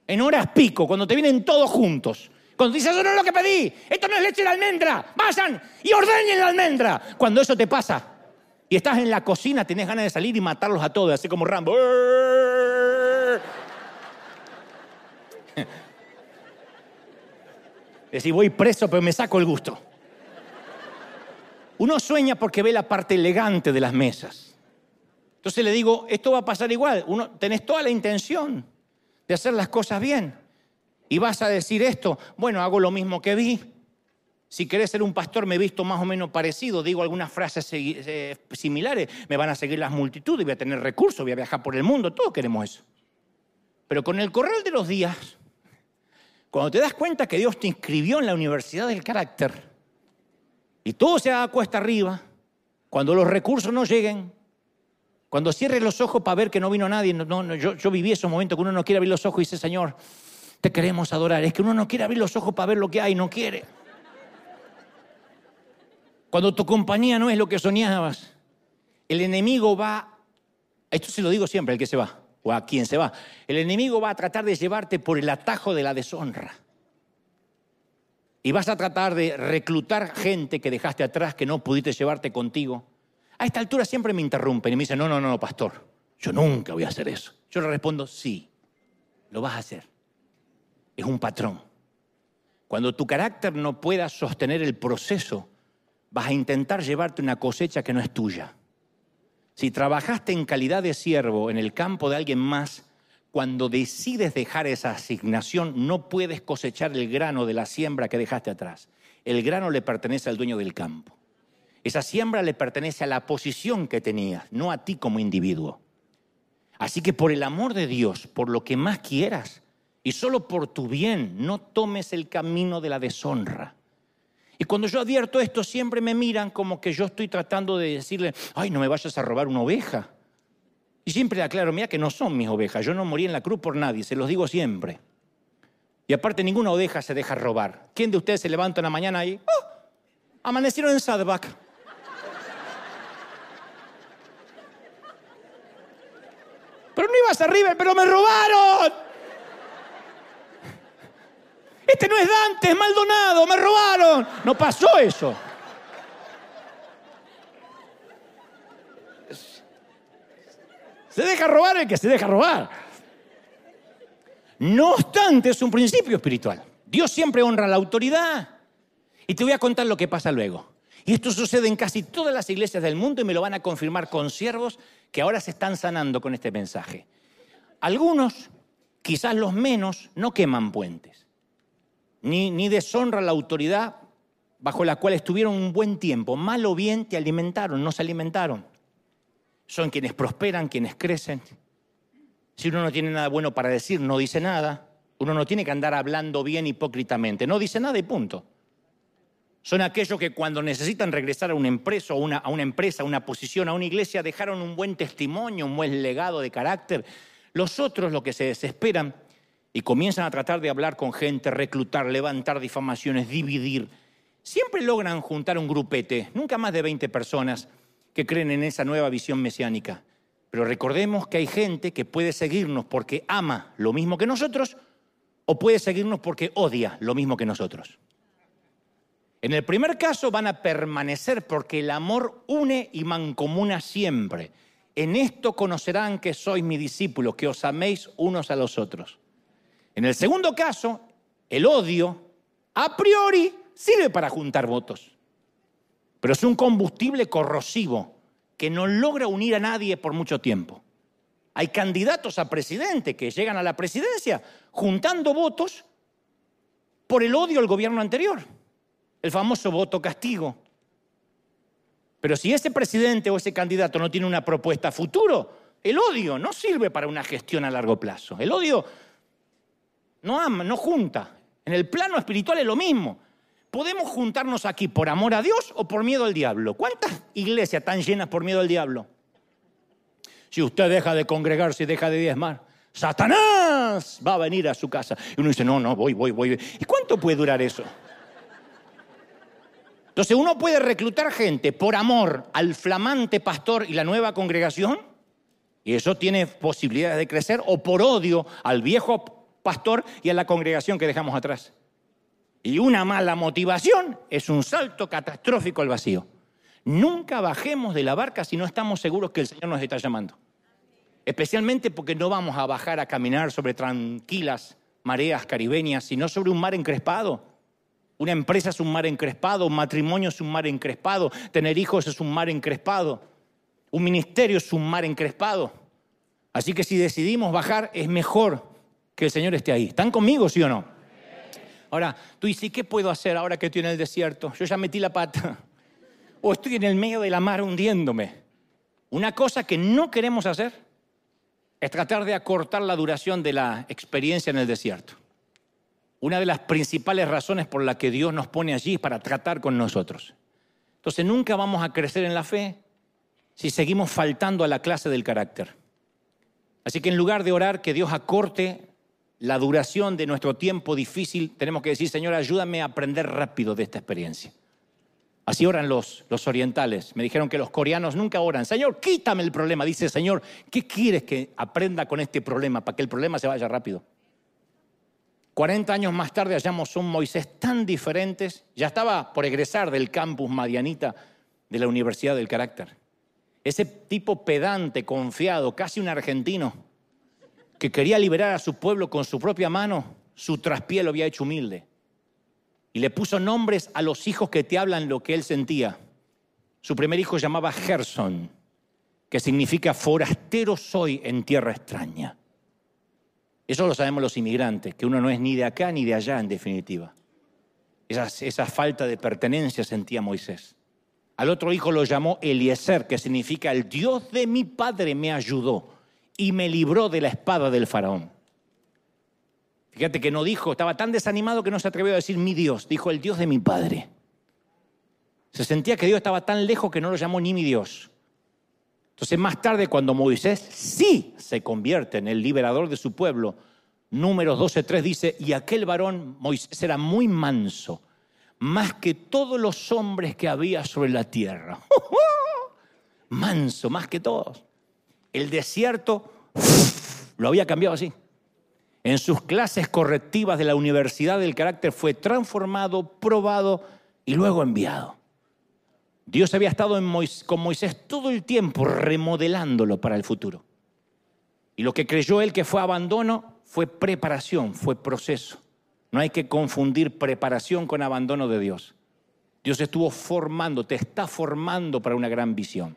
en horas pico, cuando te vienen todos juntos. Cuando dices, eso no es lo que pedí, esto no es leche de almendra, vayan y ordeñen la almendra. Cuando eso te pasa y estás en la cocina, tenés ganas de salir y matarlos a todos, así como Rambo. Decir, voy preso, pero me saco el gusto. Uno sueña porque ve la parte elegante de las mesas. Entonces le digo, esto va a pasar igual. Uno, tenés toda la intención de hacer las cosas bien. Y vas a decir esto, bueno, hago lo mismo que vi. Si querés ser un pastor, me he visto más o menos parecido, digo algunas frases eh, similares, me van a seguir las multitudes, voy a tener recursos, voy a viajar por el mundo, todos queremos eso. Pero con el correr de los días, cuando te das cuenta que Dios te inscribió en la Universidad del Carácter y todo se da cuesta arriba, cuando los recursos no lleguen, cuando cierres los ojos para ver que no vino nadie, no, yo, yo viví esos momentos que uno no quiere abrir los ojos y dice, Señor, te queremos adorar. Es que uno no quiere abrir los ojos para ver lo que hay, no quiere. Cuando tu compañía no es lo que soñabas, el enemigo va, esto se lo digo siempre al que se va, o a quien se va, el enemigo va a tratar de llevarte por el atajo de la deshonra. Y vas a tratar de reclutar gente que dejaste atrás, que no pudiste llevarte contigo a esta altura siempre me interrumpen y me dicen, no, no, no, pastor, yo nunca voy a hacer eso. Yo le respondo, sí, lo vas a hacer. Es un patrón. Cuando tu carácter no pueda sostener el proceso, vas a intentar llevarte una cosecha que no es tuya. Si trabajaste en calidad de siervo en el campo de alguien más, cuando decides dejar esa asignación, no puedes cosechar el grano de la siembra que dejaste atrás. El grano le pertenece al dueño del campo. Esa siembra le pertenece a la posición que tenías, no a ti como individuo. Así que por el amor de Dios, por lo que más quieras, y solo por tu bien, no tomes el camino de la deshonra. Y cuando yo advierto esto, siempre me miran como que yo estoy tratando de decirle, ay, no me vayas a robar una oveja. Y siempre aclaro, mira que no son mis ovejas, yo no morí en la cruz por nadie, se los digo siempre. Y aparte ninguna oveja se deja robar. ¿Quién de ustedes se levanta una mañana ahí? ¡Oh! Amanecieron en Sadback. Pero no ibas arriba, pero me robaron. Este no es Dante, es Maldonado, me robaron. No pasó eso. Se deja robar el que se deja robar. No obstante, es un principio espiritual. Dios siempre honra la autoridad. Y te voy a contar lo que pasa luego. Y esto sucede en casi todas las iglesias del mundo y me lo van a confirmar con siervos que ahora se están sanando con este mensaje. Algunos, quizás los menos, no queman puentes, ni, ni deshonran la autoridad bajo la cual estuvieron un buen tiempo. Mal o bien te alimentaron, no se alimentaron son quienes prosperan, quienes crecen. Si uno no tiene nada bueno para decir, no dice nada. Uno no tiene que andar hablando bien hipócritamente. No dice nada y punto. Son aquellos que cuando necesitan regresar a una empresa, a una, a una empresa, a una posición, a una iglesia, dejaron un buen testimonio, un buen legado de carácter. Los otros lo que se desesperan y comienzan a tratar de hablar con gente, reclutar, levantar difamaciones, dividir. Siempre logran juntar un grupete, nunca más de 20 personas que creen en esa nueva visión mesiánica. Pero recordemos que hay gente que puede seguirnos porque ama lo mismo que nosotros o puede seguirnos porque odia lo mismo que nosotros. En el primer caso van a permanecer porque el amor une y mancomuna siempre. En esto conocerán que sois mis discípulos, que os améis unos a los otros. En el segundo caso, el odio a priori sirve para juntar votos pero es un combustible corrosivo que no logra unir a nadie por mucho tiempo. Hay candidatos a presidente que llegan a la presidencia juntando votos por el odio al gobierno anterior, el famoso voto castigo. Pero si ese presidente o ese candidato no tiene una propuesta futuro, el odio no sirve para una gestión a largo plazo. El odio no ama, no junta. En el plano espiritual es lo mismo. ¿Podemos juntarnos aquí por amor a Dios o por miedo al diablo? ¿Cuántas iglesias están llenas por miedo al diablo? Si usted deja de congregarse y deja de diezmar, Satanás va a venir a su casa. Y uno dice, no, no, voy, voy, voy. ¿Y cuánto puede durar eso? Entonces uno puede reclutar gente por amor al flamante pastor y la nueva congregación, y eso tiene posibilidades de crecer, o por odio al viejo pastor y a la congregación que dejamos atrás. Y una mala motivación es un salto catastrófico al vacío. Nunca bajemos de la barca si no estamos seguros que el Señor nos está llamando. Especialmente porque no vamos a bajar a caminar sobre tranquilas mareas caribeñas, sino sobre un mar encrespado. Una empresa es un mar encrespado, un matrimonio es un mar encrespado, tener hijos es un mar encrespado, un ministerio es un mar encrespado. Así que si decidimos bajar, es mejor que el Señor esté ahí. ¿Están conmigo, sí o no? Ahora, tú dices, ¿qué puedo hacer ahora que estoy en el desierto? Yo ya metí la pata. O estoy en el medio de la mar hundiéndome. Una cosa que no queremos hacer es tratar de acortar la duración de la experiencia en el desierto. Una de las principales razones por la que Dios nos pone allí es para tratar con nosotros. Entonces nunca vamos a crecer en la fe si seguimos faltando a la clase del carácter. Así que en lugar de orar que Dios acorte la duración de nuestro tiempo difícil, tenemos que decir, Señor, ayúdame a aprender rápido de esta experiencia. Así oran los, los orientales. Me dijeron que los coreanos nunca oran. Señor, quítame el problema. Dice, Señor, ¿qué quieres que aprenda con este problema para que el problema se vaya rápido? 40 años más tarde hallamos un Moisés tan diferentes. Ya estaba por egresar del campus Madianita de la Universidad del Carácter. Ese tipo pedante, confiado, casi un argentino, que quería liberar a su pueblo con su propia mano, su traspié lo había hecho humilde. Y le puso nombres a los hijos que te hablan lo que él sentía. Su primer hijo llamaba Gerson, que significa forastero soy en tierra extraña. Eso lo sabemos los inmigrantes, que uno no es ni de acá ni de allá en definitiva. Esa, esa falta de pertenencia sentía Moisés. Al otro hijo lo llamó Eliezer, que significa el Dios de mi padre me ayudó y me libró de la espada del faraón. Fíjate que no dijo, estaba tan desanimado que no se atrevió a decir mi Dios, dijo el Dios de mi padre. Se sentía que Dios estaba tan lejos que no lo llamó ni mi Dios. Entonces más tarde cuando Moisés sí se convierte en el liberador de su pueblo, números 12.3 dice, y aquel varón Moisés era muy manso, más que todos los hombres que había sobre la tierra. manso, más que todos. El desierto lo había cambiado así. En sus clases correctivas de la Universidad del Carácter fue transformado, probado y luego enviado. Dios había estado con Moisés todo el tiempo remodelándolo para el futuro. Y lo que creyó él que fue abandono fue preparación, fue proceso. No hay que confundir preparación con abandono de Dios. Dios estuvo formando, te está formando para una gran visión.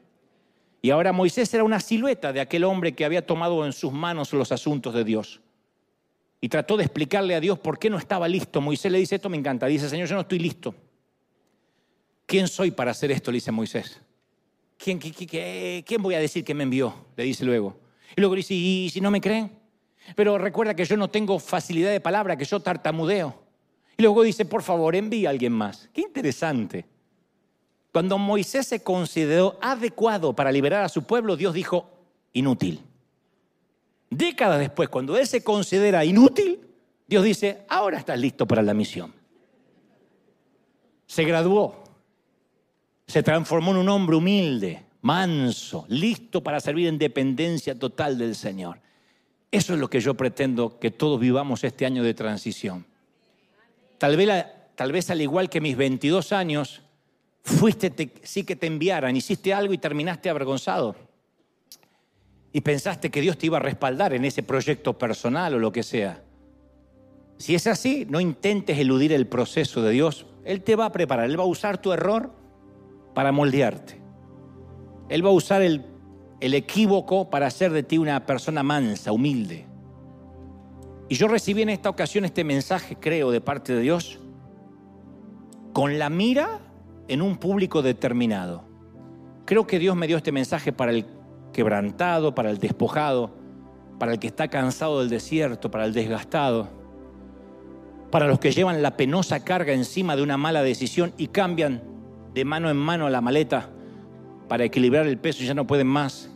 Y ahora Moisés era una silueta de aquel hombre que había tomado en sus manos los asuntos de Dios. Y trató de explicarle a Dios por qué no estaba listo. Moisés le dice, esto me encanta. Dice, Señor, yo no estoy listo. ¿Quién soy para hacer esto? Le dice Moisés. ¿Quién, quién voy a decir que me envió? Le dice luego. Y luego dice, ¿y si no me creen? Pero recuerda que yo no tengo facilidad de palabra, que yo tartamudeo. Y luego dice, por favor, envía a alguien más. Qué interesante. Cuando Moisés se consideró adecuado para liberar a su pueblo, Dios dijo, inútil. Décadas después, cuando él se considera inútil, Dios dice, ahora estás listo para la misión. Se graduó, se transformó en un hombre humilde, manso, listo para servir en dependencia total del Señor. Eso es lo que yo pretendo que todos vivamos este año de transición. Tal vez, al igual que mis 22 años, fuiste, sí que te enviaran, hiciste algo y terminaste avergonzado. Y pensaste que Dios te iba a respaldar en ese proyecto personal o lo que sea. Si es así, no intentes eludir el proceso de Dios. Él te va a preparar, Él va a usar tu error para moldearte. Él va a usar el, el equívoco para hacer de ti una persona mansa, humilde. Y yo recibí en esta ocasión este mensaje, creo, de parte de Dios, con la mira en un público determinado. Creo que Dios me dio este mensaje para el quebrantado, para el despojado, para el que está cansado del desierto, para el desgastado, para los que llevan la penosa carga encima de una mala decisión y cambian de mano en mano la maleta para equilibrar el peso y ya no pueden más.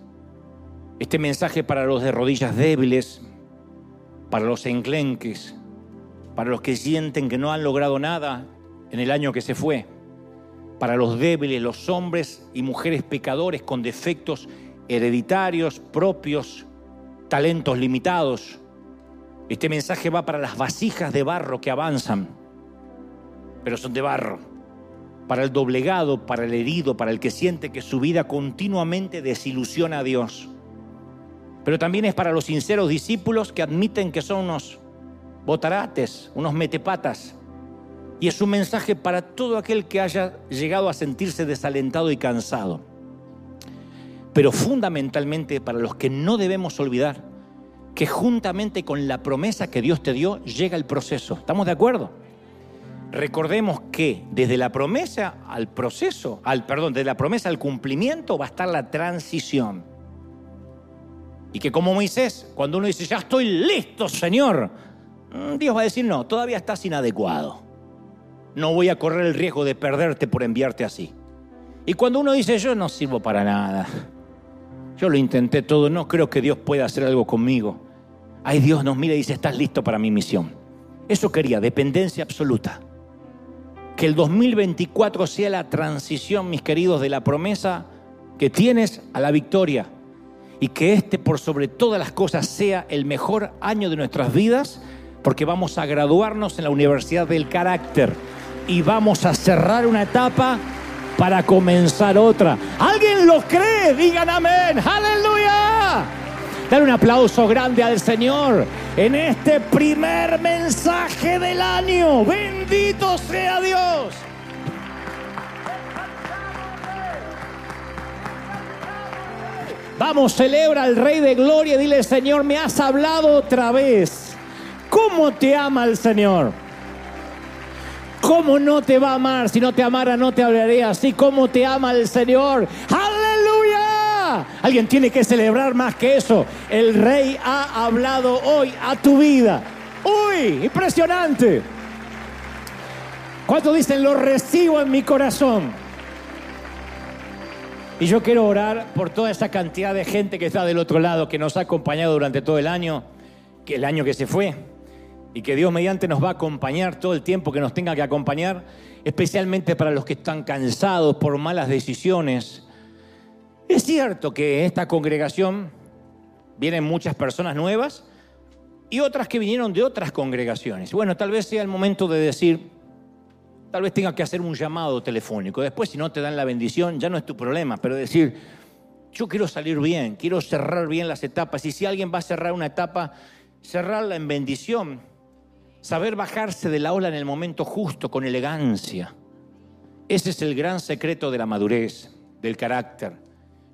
Este mensaje para los de rodillas débiles, para los enclenques, para los que sienten que no han logrado nada en el año que se fue, para los débiles, los hombres y mujeres pecadores con defectos hereditarios propios, talentos limitados. Este mensaje va para las vasijas de barro que avanzan, pero son de barro para el doblegado, para el herido, para el que siente que su vida continuamente desilusiona a Dios. Pero también es para los sinceros discípulos que admiten que son unos botarates, unos metepatas. Y es un mensaje para todo aquel que haya llegado a sentirse desalentado y cansado. Pero fundamentalmente para los que no debemos olvidar que juntamente con la promesa que Dios te dio llega el proceso. ¿Estamos de acuerdo? recordemos que desde la promesa al proceso, al perdón, desde la promesa al cumplimiento va a estar la transición. Y que como Moisés, cuando uno dice, ya estoy listo, Señor, mm, Dios va a decir, no, todavía estás inadecuado. No voy a correr el riesgo de perderte por enviarte así. Y cuando uno dice, yo no sirvo para nada, yo lo intenté todo, no creo que Dios pueda hacer algo conmigo. Ay, Dios nos mira y dice, estás listo para mi misión. Eso quería, dependencia absoluta. Que el 2024 sea la transición, mis queridos, de la promesa que tienes a la victoria. Y que este, por sobre todas las cosas, sea el mejor año de nuestras vidas, porque vamos a graduarnos en la Universidad del Carácter y vamos a cerrar una etapa para comenzar otra. ¿Alguien lo cree? Digan amén. Aleluya. Dale un aplauso grande al Señor en este primer mensaje del año. Bendito sea Dios. Vamos, celebra al Rey de Gloria. Dile, Señor, me has hablado otra vez. ¿Cómo te ama el Señor? ¿Cómo no te va a amar? Si no te amara, no te hablaría así. ¿Cómo te ama el Señor? ¡Aleluya! Alguien tiene que celebrar más que eso. El Rey ha hablado hoy a tu vida. ¡Uy! Impresionante. ¿Cuántos dicen lo recibo en mi corazón? Y yo quiero orar por toda esa cantidad de gente que está del otro lado, que nos ha acompañado durante todo el año, que el año que se fue, y que Dios mediante nos va a acompañar todo el tiempo que nos tenga que acompañar, especialmente para los que están cansados por malas decisiones. Es cierto que en esta congregación vienen muchas personas nuevas y otras que vinieron de otras congregaciones. Bueno, tal vez sea el momento de decir, tal vez tenga que hacer un llamado telefónico. Después, si no te dan la bendición, ya no es tu problema, pero decir, yo quiero salir bien, quiero cerrar bien las etapas. Y si alguien va a cerrar una etapa, cerrarla en bendición. Saber bajarse de la ola en el momento justo, con elegancia. Ese es el gran secreto de la madurez, del carácter.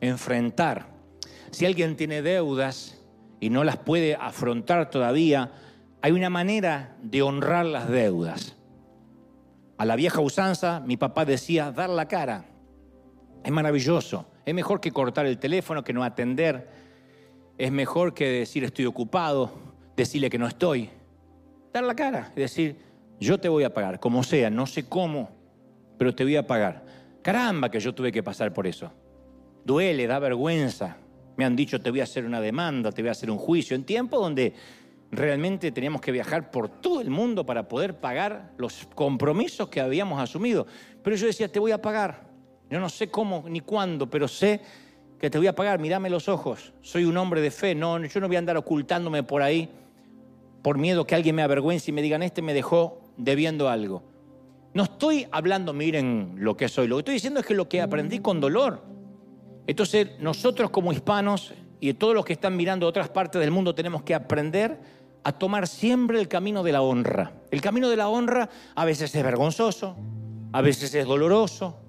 Enfrentar. Si alguien tiene deudas y no las puede afrontar todavía, hay una manera de honrar las deudas. A la vieja usanza, mi papá decía, dar la cara. Es maravilloso. Es mejor que cortar el teléfono, que no atender. Es mejor que decir estoy ocupado, decirle que no estoy. Dar la cara, es decir, yo te voy a pagar, como sea, no sé cómo, pero te voy a pagar. Caramba que yo tuve que pasar por eso. Duele, da vergüenza. Me han dicho te voy a hacer una demanda, te voy a hacer un juicio, en tiempo donde realmente teníamos que viajar por todo el mundo para poder pagar los compromisos que habíamos asumido. Pero yo decía, te voy a pagar. Yo no sé cómo ni cuándo, pero sé que te voy a pagar. Mírame los ojos. Soy un hombre de fe. No, yo no voy a andar ocultándome por ahí por miedo que alguien me avergüence y me digan, este me dejó debiendo algo. No estoy hablando, miren lo que soy. Lo que estoy diciendo es que lo que aprendí con dolor. Entonces, nosotros como hispanos y todos los que están mirando otras partes del mundo tenemos que aprender a tomar siempre el camino de la honra. El camino de la honra a veces es vergonzoso, a veces es doloroso,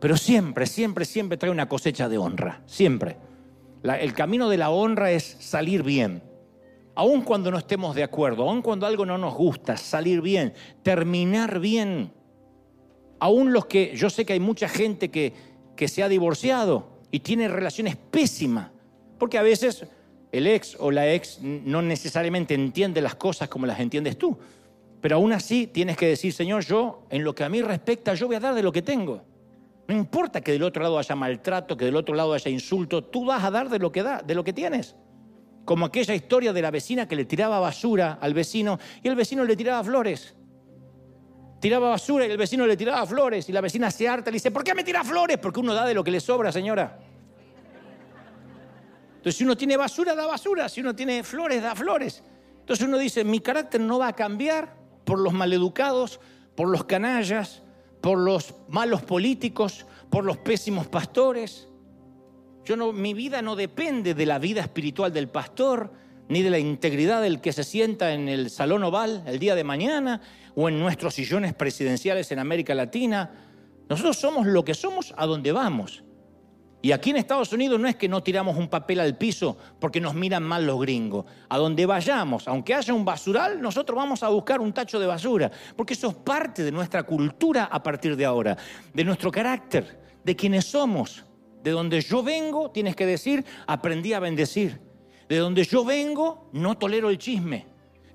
pero siempre, siempre, siempre trae una cosecha de honra, siempre. el camino de la honra es salir bien, aun cuando no estemos de acuerdo, aun cuando algo no nos gusta, salir bien, terminar bien. Aún los que, yo sé que hay mucha gente que, que se ha divorciado y tiene relaciones pésimas, porque a veces el ex o la ex no necesariamente entiende las cosas como las entiendes tú. Pero aún así tienes que decir, Señor, yo, en lo que a mí respecta, yo voy a dar de lo que tengo. No importa que del otro lado haya maltrato, que del otro lado haya insulto, tú vas a dar de lo que da, de lo que tienes. Como aquella historia de la vecina que le tiraba basura al vecino y el vecino le tiraba flores. Tiraba basura y el vecino le tiraba flores y la vecina se harta y le dice, ¿por qué me tira flores? Porque uno da de lo que le sobra, señora. Entonces, si uno tiene basura, da basura. Si uno tiene flores, da flores. Entonces uno dice, mi carácter no va a cambiar por los maleducados, por los canallas, por los malos políticos, por los pésimos pastores. Yo no, mi vida no depende de la vida espiritual del pastor, ni de la integridad del que se sienta en el salón oval el día de mañana o en nuestros sillones presidenciales en América Latina. Nosotros somos lo que somos a donde vamos. Y aquí en Estados Unidos no es que no tiramos un papel al piso porque nos miran mal los gringos. A donde vayamos, aunque haya un basural, nosotros vamos a buscar un tacho de basura. Porque eso es parte de nuestra cultura a partir de ahora, de nuestro carácter, de quienes somos. De donde yo vengo, tienes que decir, aprendí a bendecir. De donde yo vengo, no tolero el chisme.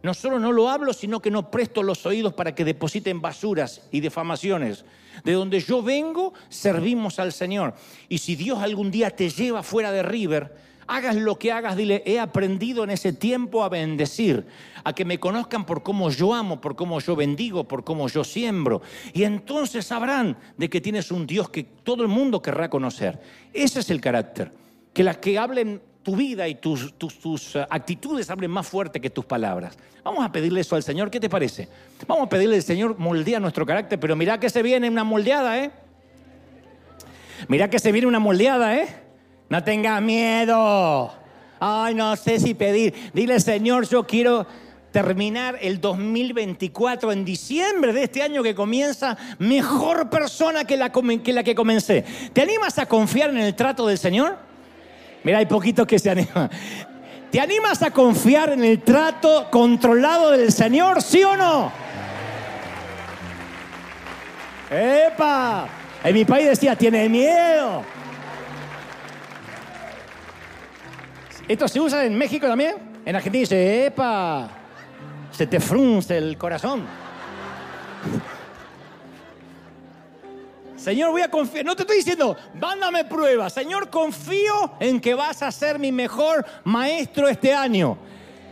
No solo no lo hablo, sino que no presto los oídos para que depositen basuras y defamaciones. De donde yo vengo, servimos al Señor. Y si Dios algún día te lleva fuera de River, hagas lo que hagas, dile, he aprendido en ese tiempo a bendecir, a que me conozcan por cómo yo amo, por cómo yo bendigo, por cómo yo siembro. Y entonces sabrán de que tienes un Dios que todo el mundo querrá conocer. Ese es el carácter. Que las que hablen tu vida y tus, tus, eh, actitudes hablen más fuerte que tus palabras. Vamos a pedirle eso al Señor, ¿qué te parece? Vamos a pedirle al Señor moldea nuestro carácter, pero mira que se viene una moldeada, ¿eh? Mira que se viene una moldeada, ¿eh? No tengas miedo. Ay, no sé si pedir. Dile, Señor, yo quiero terminar el 2024 en diciembre de este año que comienza mejor persona que la que, la que comencé. ¿Te animas a confiar en el trato del Señor? Mira, hay poquitos que se animan. ¿Te animas a confiar en el trato controlado del Señor, sí o no? ¡Epa! En mi país decía, tiene miedo. ¿Esto se usa en México también? En Argentina dice, ¡epa! Se te frunce el corazón. Señor, voy a confiar. No te estoy diciendo, mándame pruebas. Señor, confío en que vas a ser mi mejor maestro este año.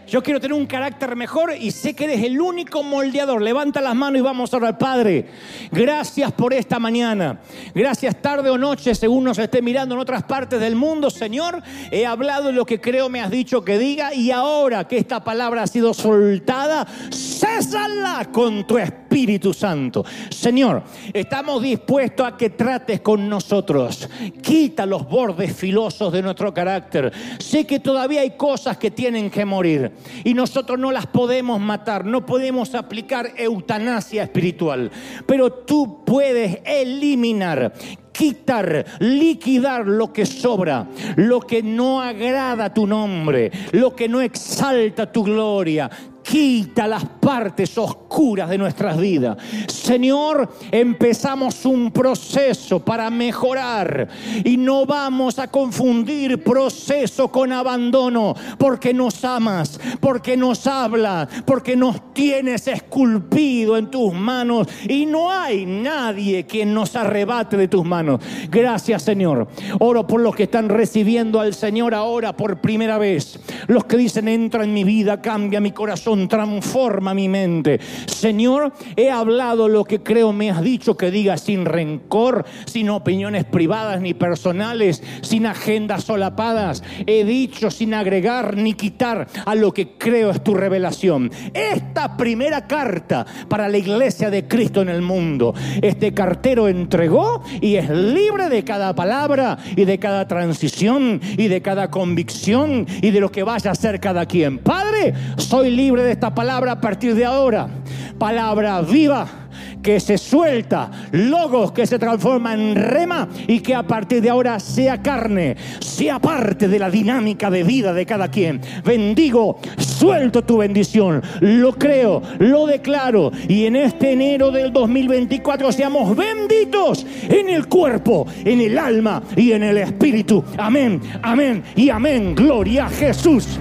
Yo quiero tener un carácter mejor y sé que eres el único moldeador. Levanta las manos y vamos a orar, Padre. Gracias por esta mañana. Gracias tarde o noche, según nos esté mirando en otras partes del mundo, Señor. He hablado lo que creo me has dicho que diga y ahora que esta palabra ha sido soltada, césala con tu Espíritu Santo. Señor, estamos dispuestos a que trates con nosotros. Quita los bordes filosos de nuestro carácter. Sé que todavía hay cosas que tienen que morir y nosotros no las podemos matar, no podemos aplicar eutanasia espiritual, pero tú puedes eliminar quitar, liquidar lo que sobra, lo que no agrada tu nombre, lo que no exalta tu gloria quita las partes oscuras de nuestras vidas. Señor, empezamos un proceso para mejorar y no vamos a confundir proceso con abandono, porque nos amas, porque nos habla, porque nos tienes esculpido en tus manos y no hay nadie quien nos arrebate de tus manos. Gracias, Señor. Oro por los que están recibiendo al Señor ahora por primera vez. Los que dicen, entra en mi vida, cambia mi corazón transforma mi mente. Señor, he hablado lo que creo me has dicho que diga sin rencor, sin opiniones privadas ni personales, sin agendas solapadas. He dicho sin agregar ni quitar a lo que creo es tu revelación. Esta primera carta para la iglesia de Cristo en el mundo. Este cartero entregó y es libre de cada palabra y de cada transición y de cada convicción y de lo que vaya a hacer cada quien. Padre, soy libre de esta palabra a partir de ahora. Palabra viva que se suelta, logos que se transforma en rema y que a partir de ahora sea carne, sea parte de la dinámica de vida de cada quien. Bendigo, suelto tu bendición, lo creo, lo declaro y en este enero del 2024 seamos benditos en el cuerpo, en el alma y en el espíritu. Amén, amén y amén. Gloria a Jesús.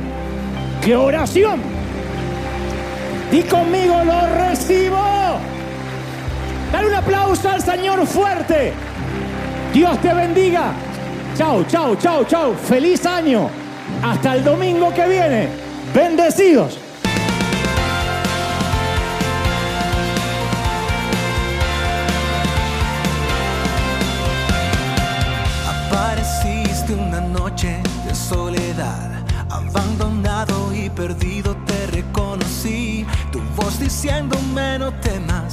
¡Qué oración! y conmigo lo recibo. Dale un aplauso al Señor fuerte. Dios te bendiga. Chao, chao, chao, chao. Feliz año. Hasta el domingo que viene. Bendecidos. Apareciste una noche de soledad, abandonado y perdido te reconocí voz diciéndome no temas,